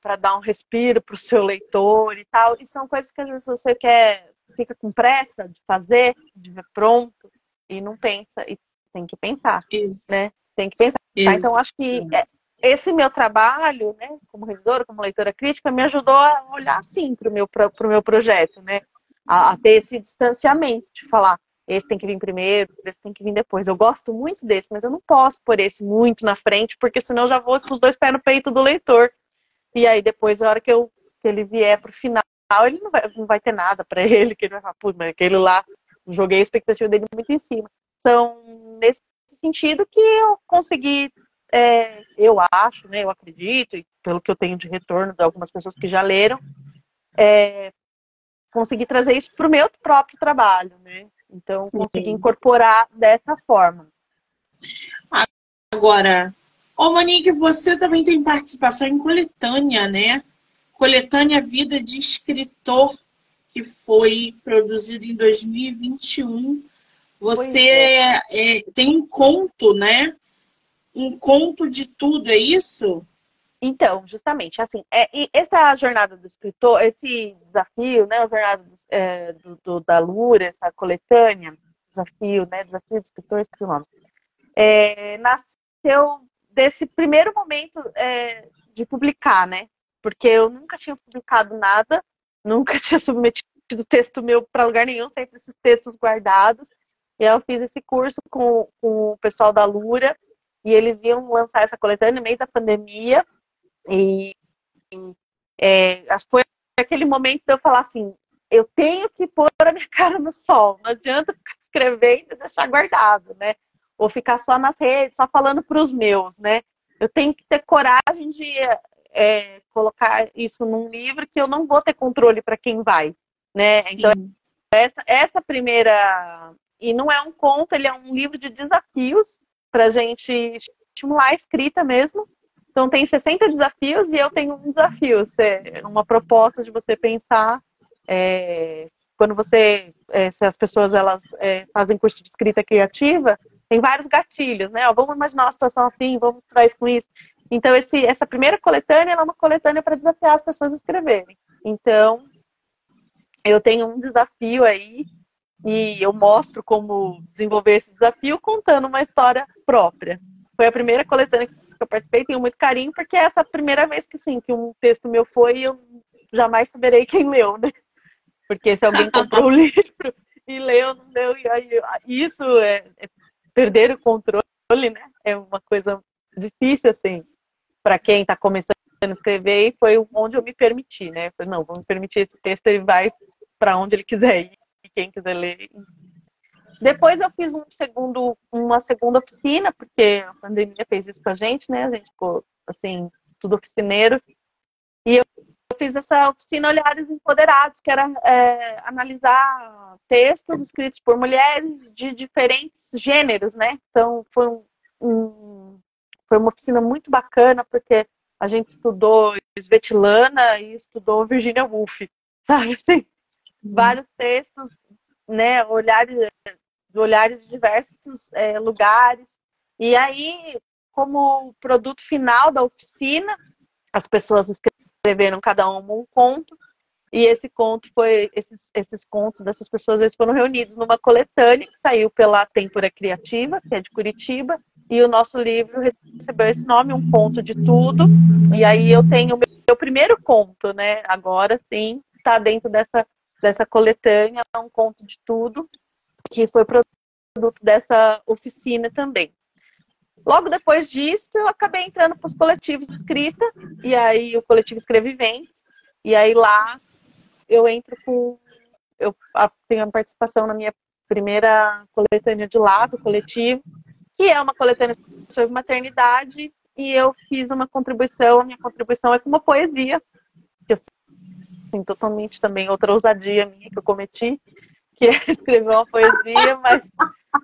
para dar um respiro para o seu leitor e tal. E são coisas que às vezes você quer, fica com pressa de fazer, de ver pronto, e não pensa, e tem que pensar, Isso. né? Tem que pensar. Tá? Então, acho que é, esse meu trabalho, né, como revisora, como leitora crítica, me ajudou a olhar assim para o meu, pro meu projeto, né? A, a, ter esse distanciamento de falar, esse tem que vir primeiro, esse tem que vir depois. Eu gosto muito desse, mas eu não posso pôr esse muito na frente, porque senão eu já vou com os dois pés no peito do leitor. E aí depois, a hora que, eu, que ele vier pro final, ele não vai, não vai ter nada para <laughs> ele, que ele vai falar, putz, mas aquele lá, joguei a expectativa dele muito em cima. São nesse sentido que eu consegui é, eu acho, né, eu acredito, e pelo que eu tenho de retorno de algumas pessoas que já leram, é, consegui trazer isso para o meu próprio trabalho, né? Então, Sim. consegui incorporar dessa forma. Agora, ô Monique, você também tem participação em coletânea, né? Coletânea Vida de Escritor, que foi produzida em 2021. Você é. É, tem um conto, né? um conto de tudo, é isso? Então, justamente, assim, é, essa jornada do escritor, esse desafio, né, a jornada do, é, do, do, da Lura, essa coletânea, desafio, né, desafio do escritor, esse nome, é, nasceu desse primeiro momento é, de publicar, né, porque eu nunca tinha publicado nada, nunca <laughs> tinha submetido texto meu para lugar nenhum, sempre esses textos guardados, e eu fiz esse curso com, com o pessoal da Lura, e eles iam lançar essa coletânea no meio da pandemia. E é, foi aquele momento de eu falar assim: eu tenho que pôr a minha <laughs> cara no sol, não adianta ficar escrevendo e deixar guardado, né? Ou ficar só nas redes, só falando para os meus, né? Eu tenho que ter coragem de é, colocar isso num livro que eu não vou ter controle para quem vai, né? Sim. Então, essa, essa primeira. E não é um conto, ele é um livro de desafios para gente estimular a escrita mesmo. Então tem 60 desafios e eu tenho um desafio, uma proposta de você pensar é, quando você, é, se as pessoas elas é, fazem curso de escrita criativa, tem vários gatilhos, né? Ó, vamos imaginar uma situação assim, vamos traz com isso. Então esse, essa primeira coletânea é uma coletânea para desafiar as pessoas a escreverem. Então eu tenho um desafio aí e eu mostro como desenvolver esse desafio contando uma história própria. Foi a primeira coletânea que eu participei, tenho muito carinho, porque é essa primeira vez que sim, que um texto meu foi e eu jamais saberei quem leu, né? Porque se alguém comprou o <laughs> livro e leu, não leu, e aí, isso é, é perder o controle, né? É uma coisa difícil, assim, para quem está começando a escrever, e foi onde eu me permiti, né? falei, não, me permitir esse texto, ele vai para onde ele quiser ir quem quiser ler. Depois eu fiz um segundo, uma segunda oficina, porque a pandemia fez isso com a gente, né? A gente ficou, assim, tudo oficineiro. E eu fiz essa oficina Olhares Empoderados, que era é, analisar textos escritos por mulheres de diferentes gêneros, né? Então, foi, um, um, foi uma oficina muito bacana, porque a gente estudou Svetlana e estudou Virginia Woolf, <laughs> sabe? Assim, vários textos, né, olhares, olhares de diversos é, lugares. E aí, como produto final da oficina, as pessoas escreveram cada uma um conto, e esse conto foi, esses, esses contos dessas pessoas eles foram reunidos numa coletânea que saiu pela Tempora Criativa, que é de Curitiba, e o nosso livro recebeu esse nome, Um Conto de Tudo. E aí eu tenho o meu primeiro conto, né? Agora sim, está dentro dessa dessa coletânea, um conto de tudo, que foi produto dessa oficina também. Logo depois disso, eu acabei entrando para os coletivos de escrita, e aí o coletivo Escreviventes, e aí lá eu entro com. Eu tenho a participação na minha primeira coletânea de lá, do coletivo, que é uma coletânea sobre maternidade, e eu fiz uma contribuição, a minha contribuição é com uma poesia, que eu assim, totalmente também outra ousadia minha que eu cometi, que é escrever uma poesia, mas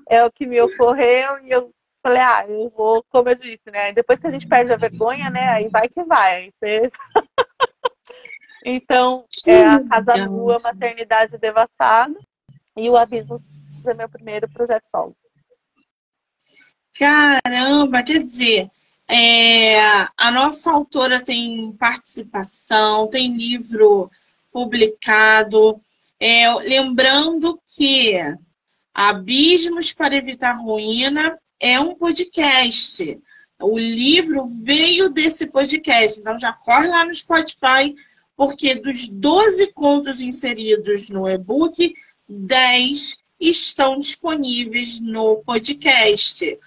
é o que me ocorreu e eu falei, ah, eu vou, como eu disse, né? Depois que a gente perde a vergonha, né? Aí vai que vai. Você... <laughs> então, é a Casa Lua, Maternidade Devastada e o Abismo é meu primeiro projeto solo. Caramba, quer dizer, É, a nossa autora tem participação, tem livro publicado. É, lembrando que Abismos para Evitar Ruína é um podcast. O livro veio desse podcast, então já corre lá no Spotify, porque dos 12 contos inseridos no e-book, 10 estão disponíveis no podcast.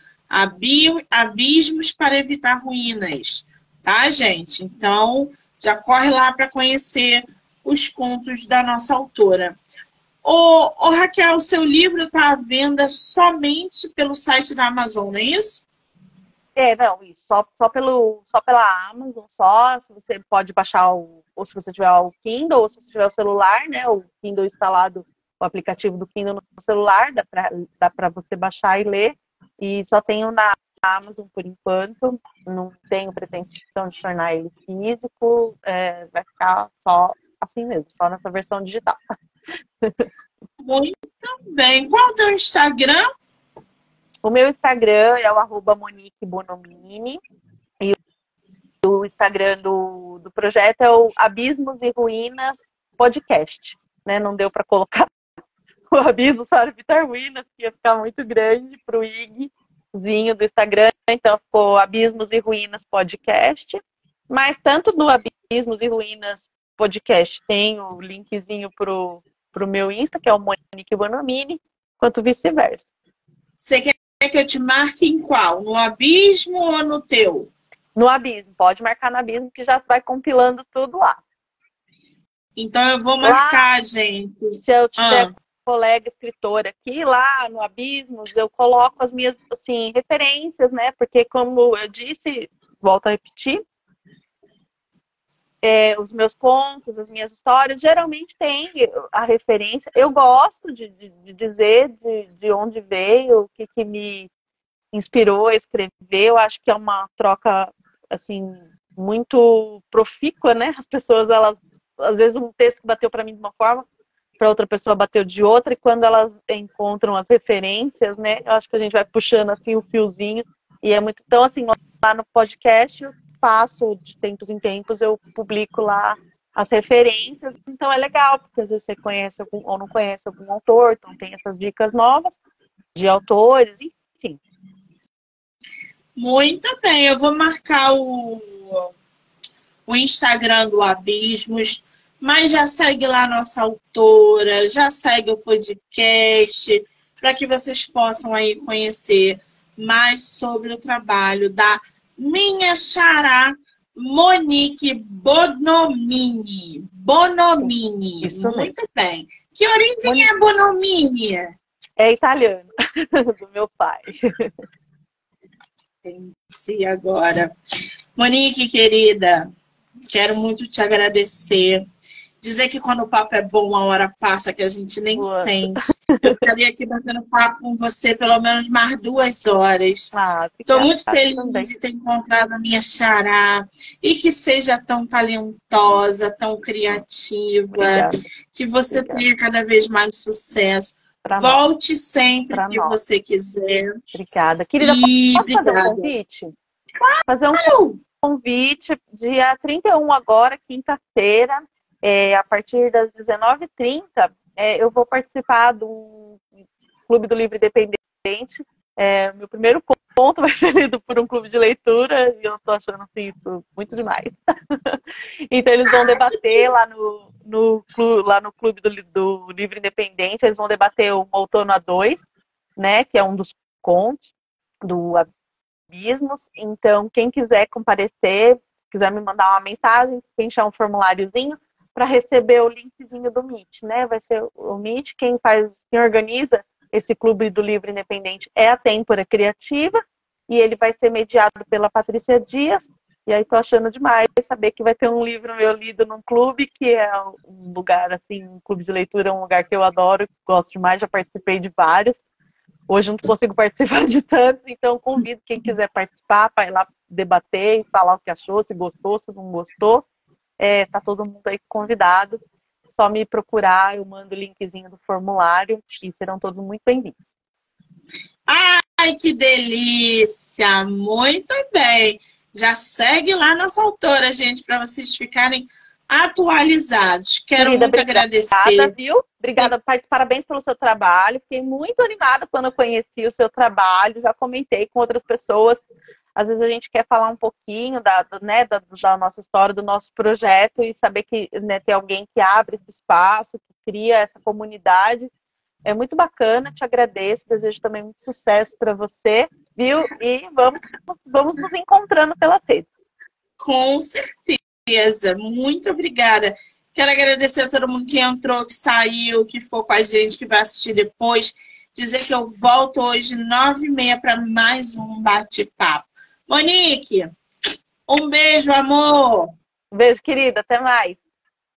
Abismos para evitar ruínas, tá, gente? Então, já corre lá para conhecer os contos da nossa autora. Ô, ô Raquel, o seu livro está à venda somente pelo site da Amazon, não é isso? É, não, isso. Só, só, pelo, só pela Amazon, só. Se você pode baixar o. Ou se você tiver o Kindle, ou se você tiver o celular, né? O Kindle instalado, o aplicativo do Kindle no celular, dá para dá você baixar e ler. E só tenho na Amazon por enquanto. Não tenho pretensão de tornar ele físico. É, vai ficar só assim mesmo, só nessa versão digital. Muito bem. Qual é o teu Instagram? O meu Instagram é o arroba Monique Bonomini. E o Instagram do, do projeto é o Abismos e Ruínas Podcast. Né? Não deu para colocar <laughs> o Abismos para Evitar Ruínas, que ia ficar muito grande para o IGzinho do Instagram. Então ficou Abismos e Ruínas Podcast. Mas tanto no Abismos e Ruínas Podcast tem o linkzinho pro, pro meu Insta, que é o Monique Bonomini, quanto vice-versa. Você quer que eu te marque em qual? No abismo ou no teu? No abismo, pode marcar no abismo que já vai compilando tudo lá. Então eu vou marcar, lá, gente. Se eu tiver ah. colega escritor aqui, lá no Abismos, eu coloco as minhas assim, referências, né? Porque como eu disse, volto a repetir, é, os meus contos, as minhas histórias, geralmente tem a referência. Eu gosto de, de, de dizer de, de, onde veio, o que, que me inspirou a escrever. Eu acho que é uma troca assim muito profícua, né? As pessoas, elas, às vezes um texto bateu para mim de uma forma, para outra pessoa bateu de outra, e quando elas encontram as referências, né? Eu acho que a gente vai puxando assim o fiozinho e é muito então assim lá no podcast faço de tempos em tempos, eu publico lá as referências, então é legal, porque às vezes você conhece algum, ou não conhece algum autor, então tem essas dicas novas de autores, enfim. Muito bem, eu vou marcar o, o Instagram do Abismos, mas já segue lá nossa autora, já segue o podcast, para que vocês possam aí conhecer mais sobre o trabalho da minha xará Monique Bonomini. Bonomini. Isso Muito mesmo. bem. Que origem Monique... é Bonomini? É italiano, <laughs> do meu pai. Entendi agora. Monique, querida, quero muito te agradecer dizer que quando o papo é bom, a hora passa que a gente nem Boa. sente. Eu ficaria aqui batendo papo com você pelo menos mais duas horas. Estou ah, muito feliz também. de ter encontrado a minha xará e que seja tão talentosa, tão criativa, Obrigada. que você Obrigada. tenha cada vez mais sucesso. Pra Volte nós. sempre pra que nós. você quiser. Obrigada. Querida, e... posso fazer um convite? Claro. Fazer um convite dia 31 agora, quinta-feira, é, a partir das 19h30, é, eu vou participar do Clube do Livro Independente. É, meu primeiro ponto <laughs> vai ser lido por um clube de leitura e eu estou achando assim, isso muito demais. <laughs> então eles vão debater lá no, no, lá no Clube do, do Livro Independente, eles vão debater o Outono a 2, né, que é um dos contos do Abismos. Então, quem quiser comparecer, quiser me mandar uma mensagem, preencher um formuláriozinho, para receber o linkzinho do Meet, né? Vai ser o Meet, quem faz, quem organiza esse clube do livro independente é a Têmpora Criativa e ele vai ser mediado pela Patrícia Dias. E aí tô achando demais saber que vai ter um livro meu lido num clube, que é um lugar assim, um clube de leitura, é um lugar que eu adoro, gosto demais, já participei de vários. Hoje não consigo <laughs> participar de tantos, então convido quem quiser participar para ir lá debater e falar o que achou, se gostou, se não gostou é, tá todo mundo aí convidado. Só me procurar, eu mando o linkzinho do formulário e serão todos muito bem-vindos. Ai, que delícia! Muito bem. Já segue lá nossa autora, gente, para vocês ficarem atualizados. Quero Querida, muito obrigada, agradecer. viu? Obrigada, parabéns pelo seu trabalho. Fiquei muito animada quando eu conheci o seu trabalho. Já comentei com outras pessoas. Às vezes a gente quer falar um pouquinho da, né, da, da nossa história, do nosso projeto e saber que né, tem alguém que abre esse espaço, que cria essa comunidade. É muito bacana, te agradeço, desejo também muito sucesso para você, viu? E vamos, vamos nos encontrando pelas redes. Com certeza. Muito obrigada. Quero agradecer a todo mundo que entrou, que saiu, que ficou com a gente, que vai assistir depois. Dizer que eu volto hoje, nove e meia, para mais um bate-papo. Monique, um beijo, amor. Um beijo, querida. Até mais.